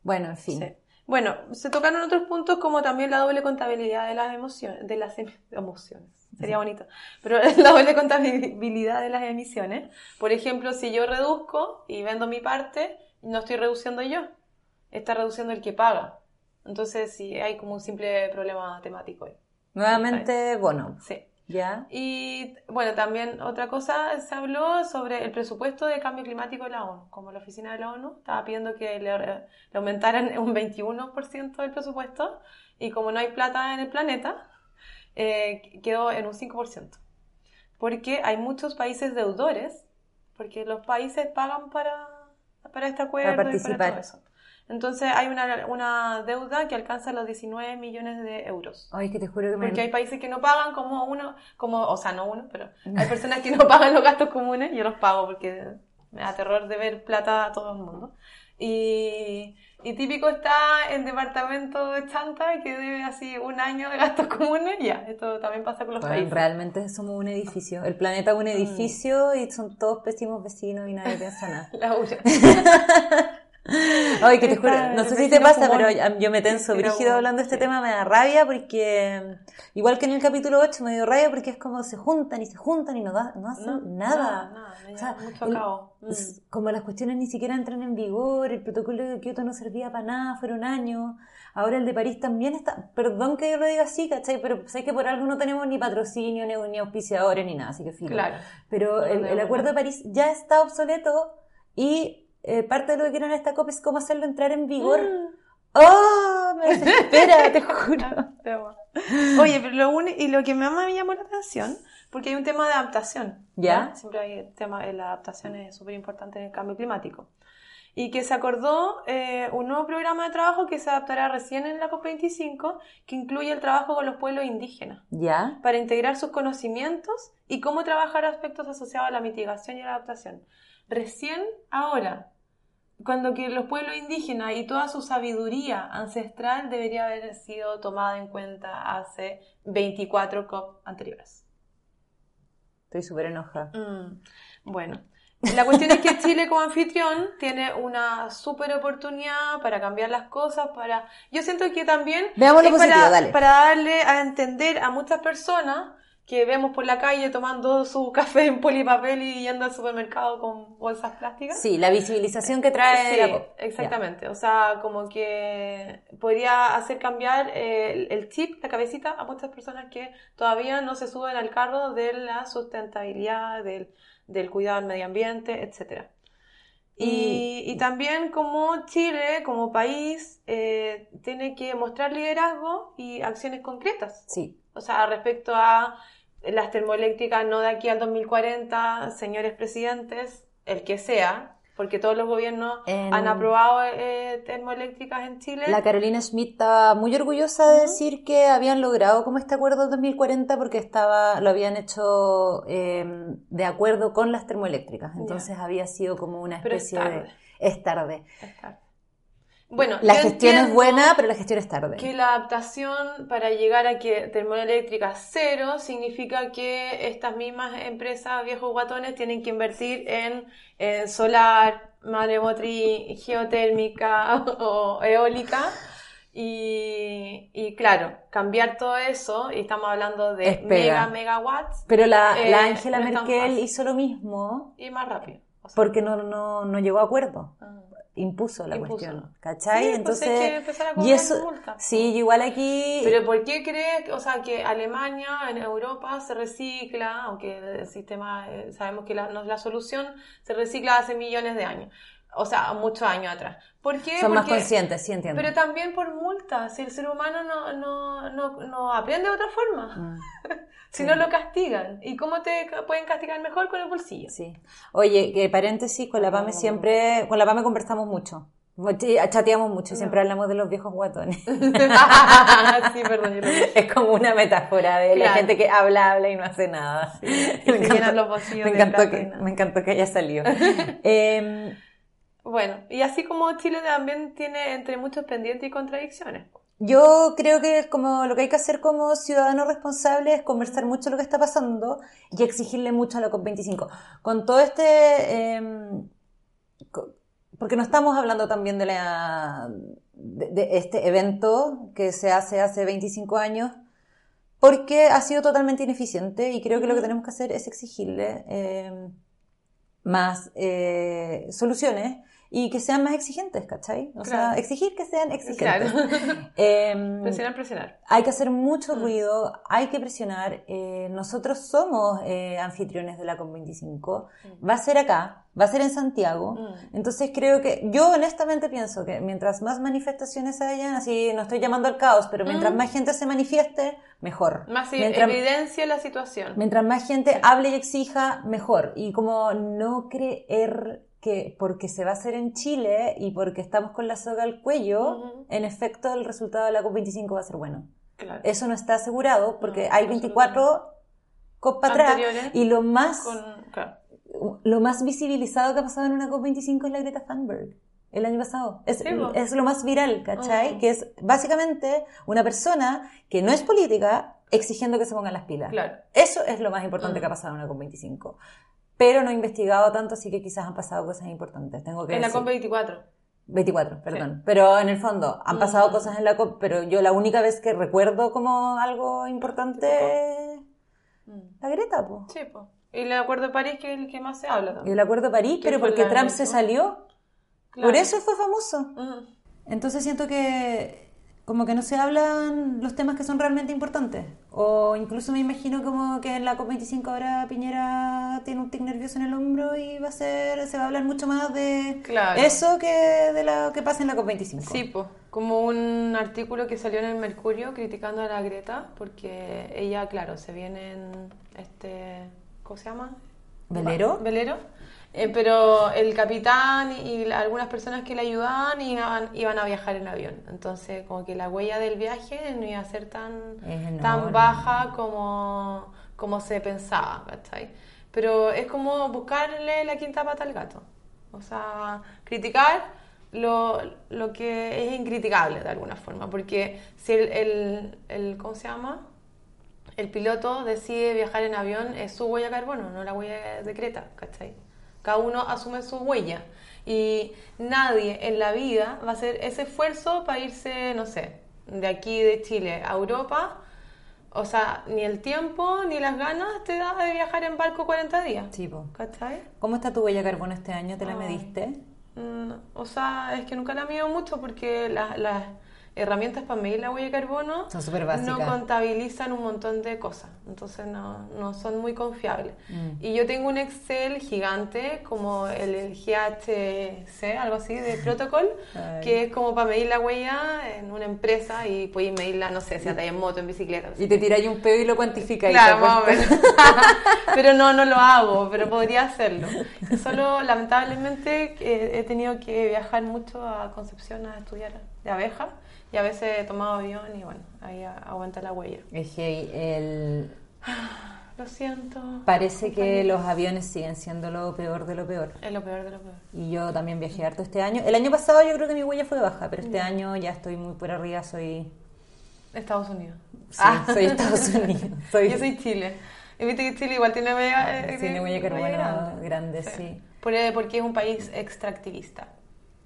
Bueno, en fin. Sí. Bueno, se tocaron otros puntos como también la doble contabilidad de las emociones, de las em- emociones. Sería bonito. Pero la doble contabilidad de las emisiones. Por ejemplo, si yo reduzco y vendo mi parte, no estoy reduciendo yo. Está reduciendo el que paga. Entonces, sí, hay como un simple problema temático ahí. Nuevamente, bueno, Sí. Ya. Y bueno, también otra cosa, se habló sobre el presupuesto de cambio climático de la ONU. Como la oficina de la ONU estaba pidiendo que le, le aumentaran un 21% del presupuesto y como no hay plata en el planeta, eh, quedó en un 5%. Porque hay muchos países deudores, porque los países pagan para, para este acuerdo y participar. para todo eso. Entonces hay una, una deuda que alcanza los 19 millones de euros. Ay, que te juro que me... Porque hay países que no pagan como uno, como, o sea, no uno, pero hay personas que no pagan los gastos comunes, yo los pago porque me da terror de ver plata a todo el mundo. Y, y típico está en departamento de chanta que debe así un año de gastos comunes, ya, esto también pasa con los Bueno, países. realmente somos un edificio. El planeta es un Mm. edificio y son todos pésimos vecinos y nadie piensa nada. La. Ay, que te juro, no sé si te pasa, pero yo- me tenso brígido hablando de este tema, me da rabia porque, igual que en el capítulo 8 me dio rabia porque es como se juntan y se juntan y no, da, no hacen No, nada. nada, me O sea, mucho el- cabo. Mm. como las cuestiones ni siquiera entran en vigor, el protocolo de Kioto no servía para nada, fueron años, ahora el de París también está, perdón que yo lo diga así, ¿cachai? Pero sé que por algo no tenemos ni patrocinio, ni, ni auspiciadores, ni nada, así que filo. Claro. Pero No el, acuerdo de. París ya está obsoleto y eh, parte de lo que quieren esta COP es cómo hacerlo entrar en vigor. Mm. ¡Oh! Me desespera, te juro. Oye, pero lo y lo que más me llamó la atención, porque hay un tema de adaptación. ¿Ya? Siempre hay el tema la adaptación, es súper importante en el cambio climático. Y que se acordó eh, un nuevo programa de trabajo que se adaptará recién en la COP25, que incluye el trabajo con los pueblos indígenas, ¿Ya? para integrar sus conocimientos y cómo trabajar aspectos asociados a la mitigación y la adaptación. Recién ahora, cuando que los pueblos indígenas y toda su sabiduría ancestral debería haber sido tomada en cuenta hace 24 COP anteriores. Estoy súper enojada. Mm, bueno, la cuestión es que Chile como anfitrión tiene una súper oportunidad para cambiar las cosas, para... Yo siento que también Veamos lo es positivo, para, dale. para darle a entender a muchas personas que vemos por la calle tomando su café en polipapel y yendo al supermercado con bolsas plásticas. Sí, la visibilización que trae Sí, la COP. exactamente. O sea, como que podría hacer cambiar eh, el, el chip, la cabecita, a muchas personas que todavía no se suben al carro de la sustentabilidad, del, del cuidado del medio ambiente, etc. Y, y también como Chile, como país, eh, tiene que mostrar liderazgo y acciones concretas. Sí. O sea, respecto a las termoeléctricas, no de aquí al 2040, señores presidentes, el que sea, porque todos los gobiernos En- han aprobado eh, termoeléctricas en Chile. La Carolina Schmidt estaba muy orgullosa de decir que habían logrado como este acuerdo en 2040 porque estaba, lo habían hecho eh, de acuerdo con las termoeléctricas. Entonces había sido como una Pero es especie de... Es tarde. Es tarde. Bueno, La gestión es buena, pero la gestión es tarde. Que la adaptación para llegar a que termoeléctrica cero significa que estas mismas empresas, viejos guatones, tienen que invertir en, eh, solar, maremotriz, geotérmica o eólica. Y, y claro, cambiar todo eso, y estamos hablando de Es pega. mega megawatts, Pero la Eh, la Angela no Merkel hizo lo mismo y más rápido. O sea, porque no, no, no llegó a acuerdo. ah. Impuso la Impuso. cuestión. ¿Cachai? Sí, pues Entonces, hay que empezar a y cobrar eso, multas. sí, igual aquí, Pero ¿por qué crees, o sea, que Alemania en Europa se recicla, aunque el sistema, eh, sabemos que la- no es la solución, se recicla hace millones de años? O sea, muchos años atrás. ¿Por qué? Son más Porque- conscientes, sí entiendo. Pero también por multas. Si el ser humano no, no, no, no aprende de otra forma. Mm, Si no lo castigan. ¿Y cómo te pueden castigar mejor con el bolsillo? sí. Oye, que paréntesis, con la Pame siempre, con la Pame conversamos mucho. Ch- Chateamos mucho, siempre hablamos de los viejos guatones. sí, perdón, yo lo dije. Es como una metáfora de la Claro. gente que habla, habla y no hace nada. y se llenan los bolsillos me encantó, que, me encantó que haya salido. Em, Bueno, y así como Chile también tiene entre muchos pendientes y contradicciones. yo creo que como lo que hay que hacer como ciudadano responsable es conversar mucho lo que está pasando y exigirle mucho a la COP25. Con todo este... em, porque no estamos hablando también de, la, de, de este evento que se hace hace 25 años, porque ha sido totalmente ineficiente y creo que lo que tenemos que hacer es exigirle eh, más eh, soluciones y que sean más exigentes, ¿cachai? O sea, exigir que sean exigentes. Claro. Em, presionar, presionar. hay que hacer mucho Mm. ruido, hay que presionar. eh, nosotros somos eh, anfitriones de la COP25. Va a ser acá, va a ser en Santiago. Mm. Entonces creo que, yo honestamente pienso que mientras más manifestaciones hayan, así no estoy llamando al caos, pero mientras Mm. más gente se manifieste, mejor. Más mientras, evidencia la situación. mientras más gente hable y exija, mejor. Y como no creer que porque se va a hacer en Chile y porque estamos con la soga al cuello, Ujú. en efecto el resultado de la COP25 va a ser bueno. Claro. Eso no está asegurado porque No, hay 24 COP para atrás y lo más, Con, claro. lo más visibilizado que ha pasado en una COP25 es la Greta Thunberg. El año pasado. Es, Sí, po. es lo más viral, ¿cachai? Mm. Que es básicamente una persona que no es política exigiendo que se pongan las pilas. Claro. Eso es lo más importante Mm. que ha pasado en una COP25. Pero no he investigado tanto, así que quizás han pasado cosas importantes. Tengo que En la decir. COP24. 24, perdón. Pero en el fondo, han Mm. pasado cosas en la COP, pero yo la única vez que recuerdo como algo importante es Mm. la Greta, po. Sí, pues. Y el Acuerdo de París, que es el que más se habla Y también. el Acuerdo de París, pero porque Trump se salió. Claro. Por eso fue famoso. Mm. Entonces siento que como que no se hablan los temas que son realmente importantes. O incluso me imagino como que en la COP25 ahora Piñera tiene un tic nervioso en el hombro y va a ser, se va a hablar mucho más de Claro. eso que de lo que pasa en la COP25. Sí, pues. Como un artículo que salió en el Mercurio criticando a la Greta, porque ella, claro, se viene en este. ¿Cómo se llama? ¿Velero? Velero. Eh, pero el capitán y algunas personas que le ayudaban iban, iban a viajar en avión. Entonces, como que la huella del viaje no iba a ser tan, tan baja como, como se pensaba, ¿cachai? Pero es como buscarle la quinta pata al gato. O sea, criticar lo, lo que es incriticable de alguna forma. Porque si el, el, el- ¿cómo se llama? el piloto decide viajar en avión, es su huella de carbono, no la huella de Creta, ¿cachai? Cada uno asume su huella. Y nadie en la vida va a hacer ese esfuerzo para irse, no sé, de aquí de Chile a Europa. O sea, ni el tiempo ni las ganas te da de viajar en barco 40 días. Sí. ¿Cachai? ¿Cómo está tu huella de carbono este año? ¿Te la Ay. mediste? Mm, o sea, es que nunca la mido mucho porque las, las herramientas para medir la huella de carbono Son no contabilizan un montón de cosas, entonces no, no son muy confiables. Mm. Y yo tengo un Excel gigante como el, el GHC, algo así, de protocol, que es como para medir la huella en una empresa y puedes medirla, no sé, si andas en moto, en bicicleta. Y te tiráis un pedo y lo cuantificáis. Claro, ¿te más o acuerdas? menos. pero no, no lo hago, pero podría hacerlo. Solo, lamentablemente, he tenido que viajar mucho a Concepción a estudiar de abeja y a veces he tomado avión y bueno, ahí aguanta la huella. Es que el... Lo siento. parece que los aviones siguen siendo lo peor de lo peor. Es lo peor de lo peor. Y yo también viajé harto este año. El año pasado yo creo que mi huella fue baja, pero este año ya estoy muy por arriba, soy... Estados Unidos. Sí, soy Estados Unidos. Soy, Ah. Yo soy Chile. Y viste que Chile igual tiene media, eh, Tiene huella carbono grande. grande, sí. Por- porque es un país extractivista.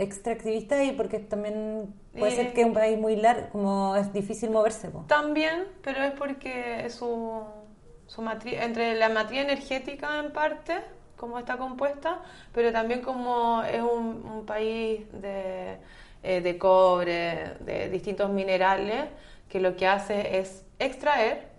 Extractivista y porque también puede ser que es un país muy largo, como es difícil moverse. po. También, pero es porque es su, su matri- entre la materia energética en parte, como está compuesta, pero también como es un, un país de, eh, de cobre, de distintos minerales, que lo que hace es extraer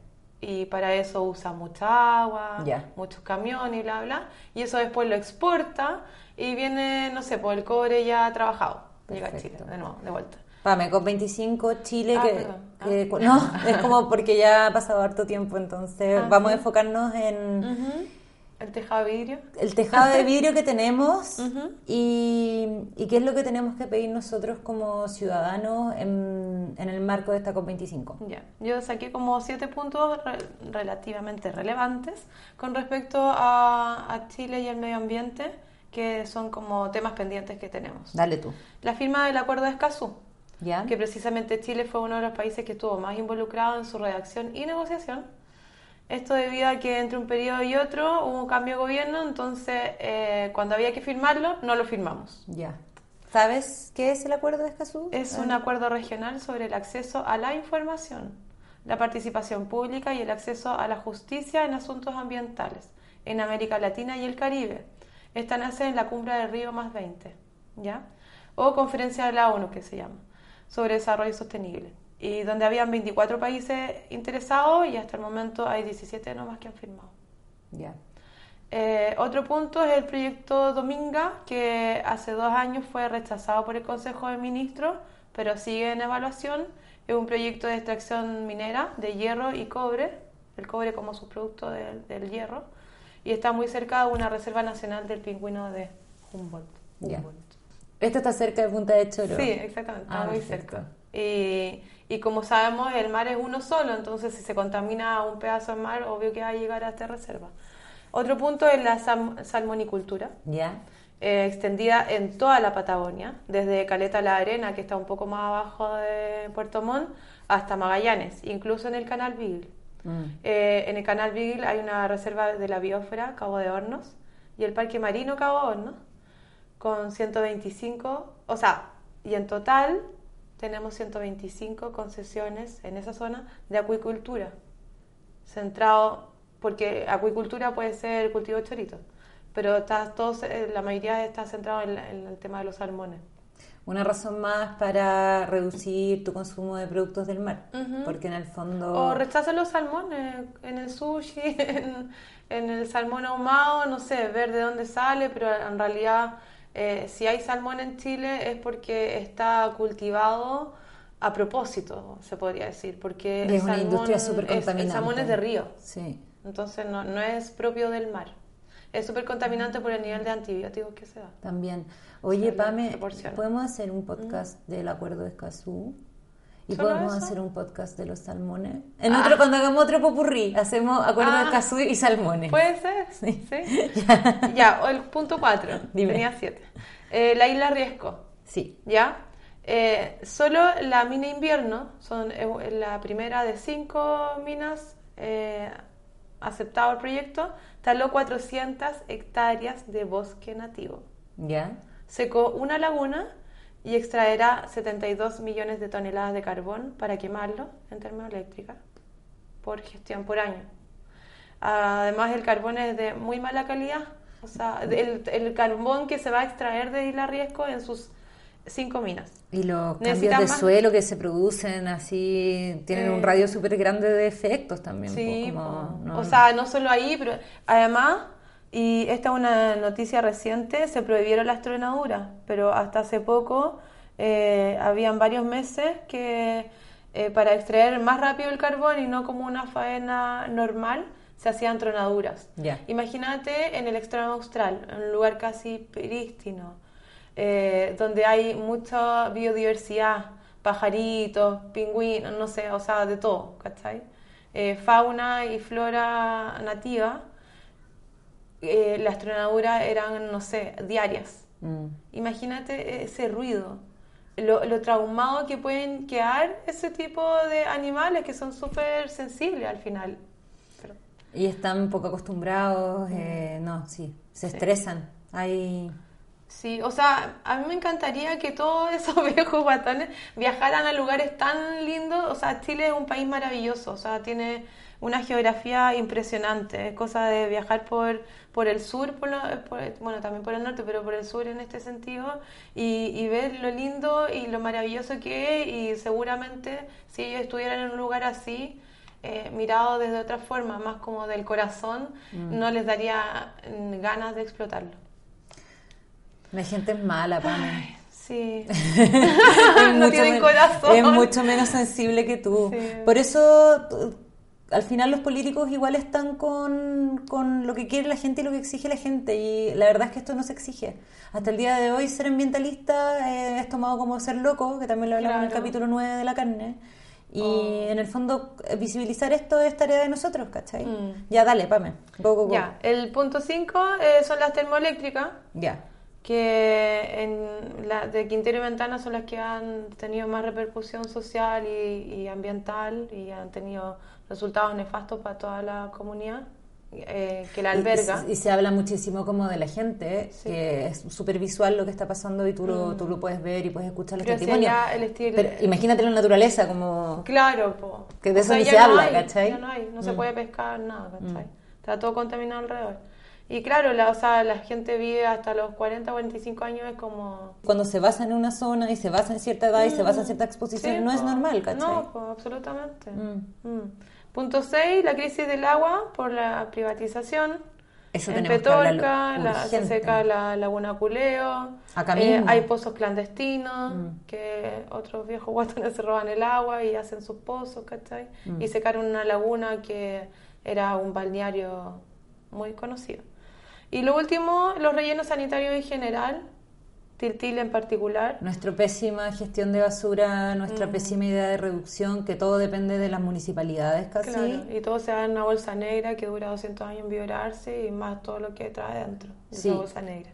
y para eso usa mucha agua, Ya. muchos camiones y bla, bla. Y eso después lo exporta y viene, no sé, por el cobre ya trabajado. Llega a Chile, Perfecto. de nuevo, de vuelta. Pame, COP25, Chile, Ah, que. Ah. que- no, es como porque ya ha pasado harto tiempo, entonces Ah, vamos a sí. enfocarnos en Ujú. El tejado de vidrio. el tejado de vidrio que tenemos Ujú. y, y qué es lo que tenemos que pedir nosotros como ciudadanos en, en el marco de esta COP25. Ya, yo saqué como siete puntos re- relativamente relevantes con respecto a, a Chile y el medio ambiente, que son como temas pendientes que tenemos. Dale tú. La firma del Acuerdo de Escazú, ¿Ya? que precisamente Chile fue uno de los países que estuvo más involucrado en su redacción y negociación. Esto debido a que entre un periodo y otro hubo un cambio de gobierno, entonces eh, cuando había que firmarlo, no lo firmamos. Ya. ¿Sabes qué es el acuerdo de Escazú? Es un acuerdo regional sobre el acceso a la información, la participación pública y el acceso a la justicia en asuntos ambientales en América Latina y el Caribe. Esta nace en la cumbre del Río más 20, ¿ya? O conferencia de la ONU que se llama, sobre desarrollo sostenible. Y donde habían 24 países interesados y hasta el momento hay 17 nomás que han firmado. Ya. Eh, otro punto es el proyecto Dominga, que hace dos años fue rechazado por el Consejo de Ministros, pero sigue en evaluación. Es un proyecto de extracción minera de hierro y cobre, el cobre como subproducto del, del hierro, y está muy cerca de una reserva nacional del pingüino de Humboldt. Ya. Humboldt. Esto está cerca de Punta de Choro. Sí, exactamente, está Ah, muy perfecto. cerca. Y, y como sabemos, el mar es uno solo, entonces si se contamina un pedazo de mar, obvio que va a llegar a esta reserva. Otro punto es la sal- salmonicultura, ¿Ya? eh, extendida en toda la Patagonia, desde Caleta La Arena, que está un poco más abajo de Puerto Montt, hasta Magallanes, incluso en el Canal Beagle. Mm. Eh, en el Canal Beagle hay una reserva de la biosfera, Cabo de Hornos, y el Parque Marino Cabo de Hornos, con 125, o sea, y en total tenemos 125 concesiones en esa zona de acuicultura, centrado, porque acuicultura puede ser cultivo de choritos, pero está todo, la mayoría está centrado en, la- en el tema de los salmones. Una razón más para reducir tu consumo de productos del mar. Ujú. Porque en el fondo. O rechazan los salmones en el sushi, en, en el salmón ahumado, no sé, ver de dónde sale, pero en realidad eh, si hay salmón en Chile es porque está cultivado a propósito, se podría decir, porque es una industria súper es- el contaminante. salmón es de río, Sí. entonces no, no es propio del mar. Es súper contaminante por el nivel de antibióticos que se da. También. Oye, Pame. ¿podemos hacer un podcast del acuerdo de Escazú? Y ¿Solo podemos eso? hacer un podcast de los salmones. En otro, cuando hagamos otro popurrí, hacemos acuerdo de Ah. Escazú y salmones. ¿Puede ser? Sí. ya, o el punto 4. Dime. Tenía 7. la isla Riesco. Sí. ¿Ya? Eh, solo la mina invierno, son eh, la primera de cinco minas eh, aceptado el proyecto, taló 400 hectáreas de bosque nativo. ¿Ya? Secó una laguna y extraerá 72 millones de toneladas de carbón para quemarlo en termoeléctrica por gestión por año. Además, el carbón es de muy mala calidad. O sea, el, el carbón que se va a extraer de Isla Riesco en sus cinco minas. Y los cambios ¿Necesitan de más? suelo que se producen así tienen un Eh, radio súper grande de efectos también. Sí, como, no- o sea, no solo ahí, pero además, y esta es una noticia reciente, se prohibieron las tronaduras, pero hasta hace poco eh, habían varios meses que eh, para extraer más rápido el carbón y no como una faena normal, se hacían tronaduras. Ya. Imagínate en el extremo austral, en un lugar casi prístino, eh, donde hay mucha biodiversidad, pajaritos, pingüinos, no sé, o sea, de todo, ¿cachai? Fauna y flora nativa, eh, las tronaduras eran, no sé, diarias. Mm. Imagínate ese ruido, lo, lo traumado que pueden quedar ese tipo de animales que son súper sensibles al final. Pero- Y están poco acostumbrados, eh, no, sí, se estresan. Hay... Sí, o sea, a mí me encantaría que todos esos viejos guatones viajaran a lugares tan lindos. O sea, Chile es un país maravilloso, o sea, tiene una geografía impresionante. Es cosa de viajar por, por el sur, por lo- por- bueno, también por el norte, pero por el sur en este sentido, y, y ver lo lindo y lo maravilloso que es. Y seguramente si ellos estuvieran en un lugar así, eh, mirado desde otra forma, más como del corazón, Mm. no les daría ganas de explotarlo. La gente es mala, Pame. Sí. No tienen corazón. Es mucho menos sensible que tú. Sí. Por eso, al final, los políticos igual están con, con lo que quiere la gente y lo que exige la gente. Y la verdad es que esto no se exige. Hasta el día de hoy, ser ambientalista eh, es tomado como ser loco, que también lo hablamos en el capítulo 9 de la carne. Y Oh. en el fondo, eh, visibilizar esto es tarea de nosotros, ¿cachai? Mm. Ya, dale, Pame. Go, go, go. Ya, el punto 5 son las termoeléctricas. Ya. que en la de Quintero y Ventana son las que han tenido más repercusión social y, y ambiental y han tenido resultados nefastos para toda la comunidad eh, que la alberga. Y, y se habla muchísimo como de la gente, Sí. que es súper visual lo que está pasando y tú lo, tú lo puedes ver y puedes escuchar los Mm. Pero testimonios. el estilo- Pero imagínate la naturaleza como... Claro, po. Que de O eso sea, ni se no habla, hay, ¿cachai? ya no hay, no se Mm. puede pescar nada, ¿cachai? Está todo contaminado alrededor. Y claro, la, o sea, la gente vive hasta los 40, 45 años, es como... Cuando se basa en una zona y se basa en cierta edad y se basa en cierta exposición, Mm. Sí, no es po. normal, ¿cachai? No, pues absolutamente. Punto 6, la crisis del agua por la privatización. Eso en Petorca, la, se seca la laguna Culeo. Acá eh, hay pozos clandestinos, Mm. que otros viejos guatones se roban el agua y hacen sus pozos, ¿cachai? Mm. Y secaron una laguna que era un balneario muy conocido. Y lo último, los rellenos sanitarios en general, Tiltil en particular. Nuestra pésima gestión de basura, nuestra Mm. pésima idea de reducción, que todo depende de las municipalidades casi. Claro, y todo se da en una bolsa negra que dura 200 años en vibrarse y más todo lo que trae dentro de Sí. esa bolsa negra.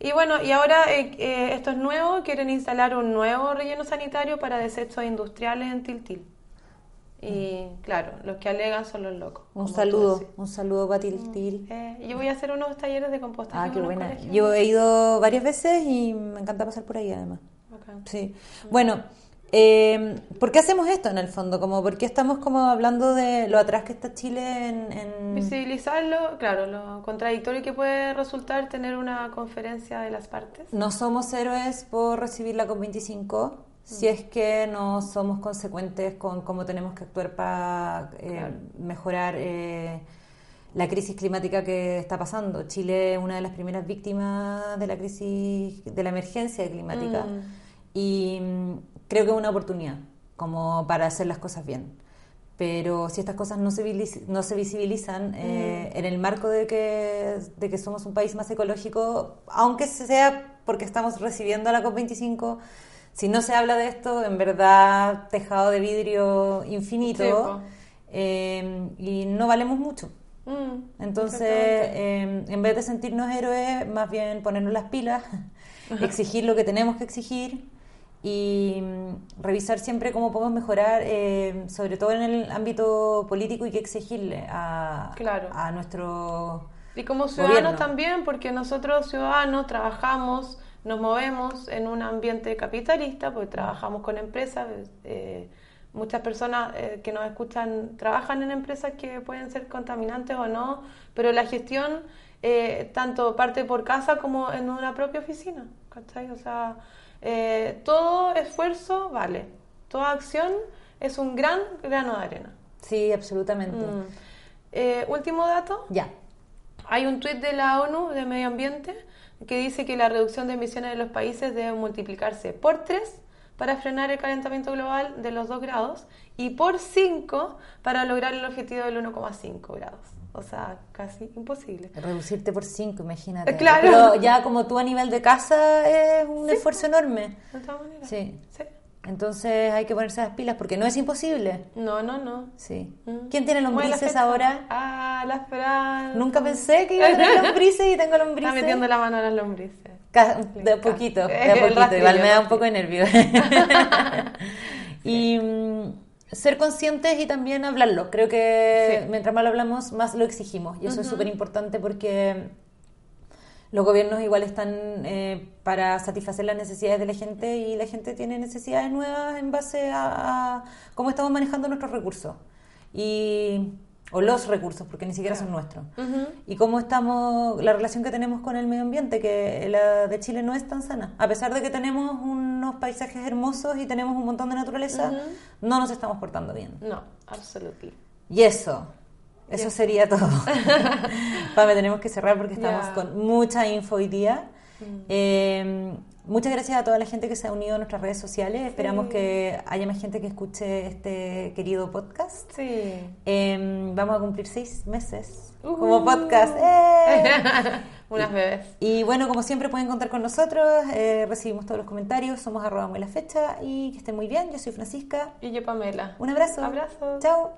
Y bueno, y ahora eh, eh, esto es nuevo, quieren instalar un nuevo relleno sanitario para desechos industriales en Tiltil. Y claro, los que alegan son los locos. Un saludo, un saludo para Tiltil. Eh, yo voy a hacer unos talleres de compostaje. Ah, qué buena. colegios. Yo he ido varias veces y me encanta pasar por ahí además. Sí. Bueno, eh, ¿por qué hacemos esto en el fondo? Como, ¿Por qué estamos como hablando de lo atrás que está Chile en... en- Visibilizarlo, claro, lo contradictorio que puede resultar tener una conferencia de las partes. No somos héroes por recibir la COP25 si es que no somos consecuentes con cómo tenemos que actuar para eh, Claro. mejorar eh, la crisis climática que está pasando. Chile es una de las primeras víctimas de la crisis, de la emergencia climática Mm. y mm, creo que es una oportunidad como para hacer las cosas bien. Pero si estas cosas no se, no se visibilizan eh, en el marco de que, de que somos un país más ecológico, aunque sea porque estamos recibiendo a la COP25, si no se habla de esto, en verdad, tejado de vidrio infinito eh, y no valemos mucho. Mm, Entonces, eh, en vez de sentirnos héroes, más bien ponernos las pilas, exigir lo que tenemos que exigir y mm, revisar siempre cómo podemos mejorar, eh, sobre todo en el ámbito político y que exigirle a, Claro. a nuestro... Y como ciudadanos Gobierno. también, porque nosotros ciudadanos trabajamos, nos movemos en un ambiente capitalista, porque trabajamos con empresas. eh, muchas personas eh, que nos escuchan trabajan en empresas que pueden ser contaminantes o no, pero la gestión eh, tanto parte por casa como en una propia oficina. ¿cachai? O sea, eh, todo esfuerzo vale, toda acción es un gran grano de arena. Sí, absolutamente. Mm. Último dato. Ya. Hay un tuit de la ONU de Medio Ambiente que dice que la reducción de emisiones de los países debe multiplicarse por 3 para frenar el calentamiento global de los 2 grados y por 5 para lograr el objetivo del 1,5 grados. O sea, casi imposible. Reducirte por cinco, imagínate. Claro. Pero ya como tú a nivel de casa es un Sí. esfuerzo enorme. De todas maneras. Sí. Sí. Entonces hay que ponerse las pilas porque no es imposible. No, no, no. Sí. Mm. ¿Quién tiene lombrices ahora? Ah, la esperanza. Nunca pensé que iba a tener lombrices y tengo Está lombrices. metiendo la mano a las lombrices. Ca- De a poquito, de a poquito. rastrillo, Igual me da un poco de nervio. y mm, ser conscientes y también hablarlo. Creo que Sí. mientras más lo hablamos, más lo exigimos. Y eso es súper importante porque los gobiernos igual están eh, para satisfacer las necesidades de la gente y la gente tiene necesidades nuevas en base a, a cómo estamos manejando nuestros recursos. Y, o los recursos, porque ni siquiera son nuestros. Y cómo estamos, la relación que tenemos con el medio ambiente, que la de Chile no es tan sana. A pesar de que tenemos un unos paisajes hermosos y tenemos un montón de naturaleza, no nos estamos portando bien. No, absolutely. Y eso, eso sería todo. Pame, tenemos que cerrar porque estamos Ya. con mucha info hoy día. Mm. Eh, muchas gracias a toda la gente que se ha unido a nuestras redes sociales. Esperamos que haya más gente que escuche este querido podcast. Sí. Eh, vamos a cumplir seis meses Ujú. como podcast. ¡Eh! Unas bebés. Y bueno, como siempre pueden contar con nosotros, eh, recibimos todos los comentarios, somos arroba muy la fecha y que estén muy bien. Yo soy Francisca. Y yo, Pamela. Un abrazo. Abrazos. Chao.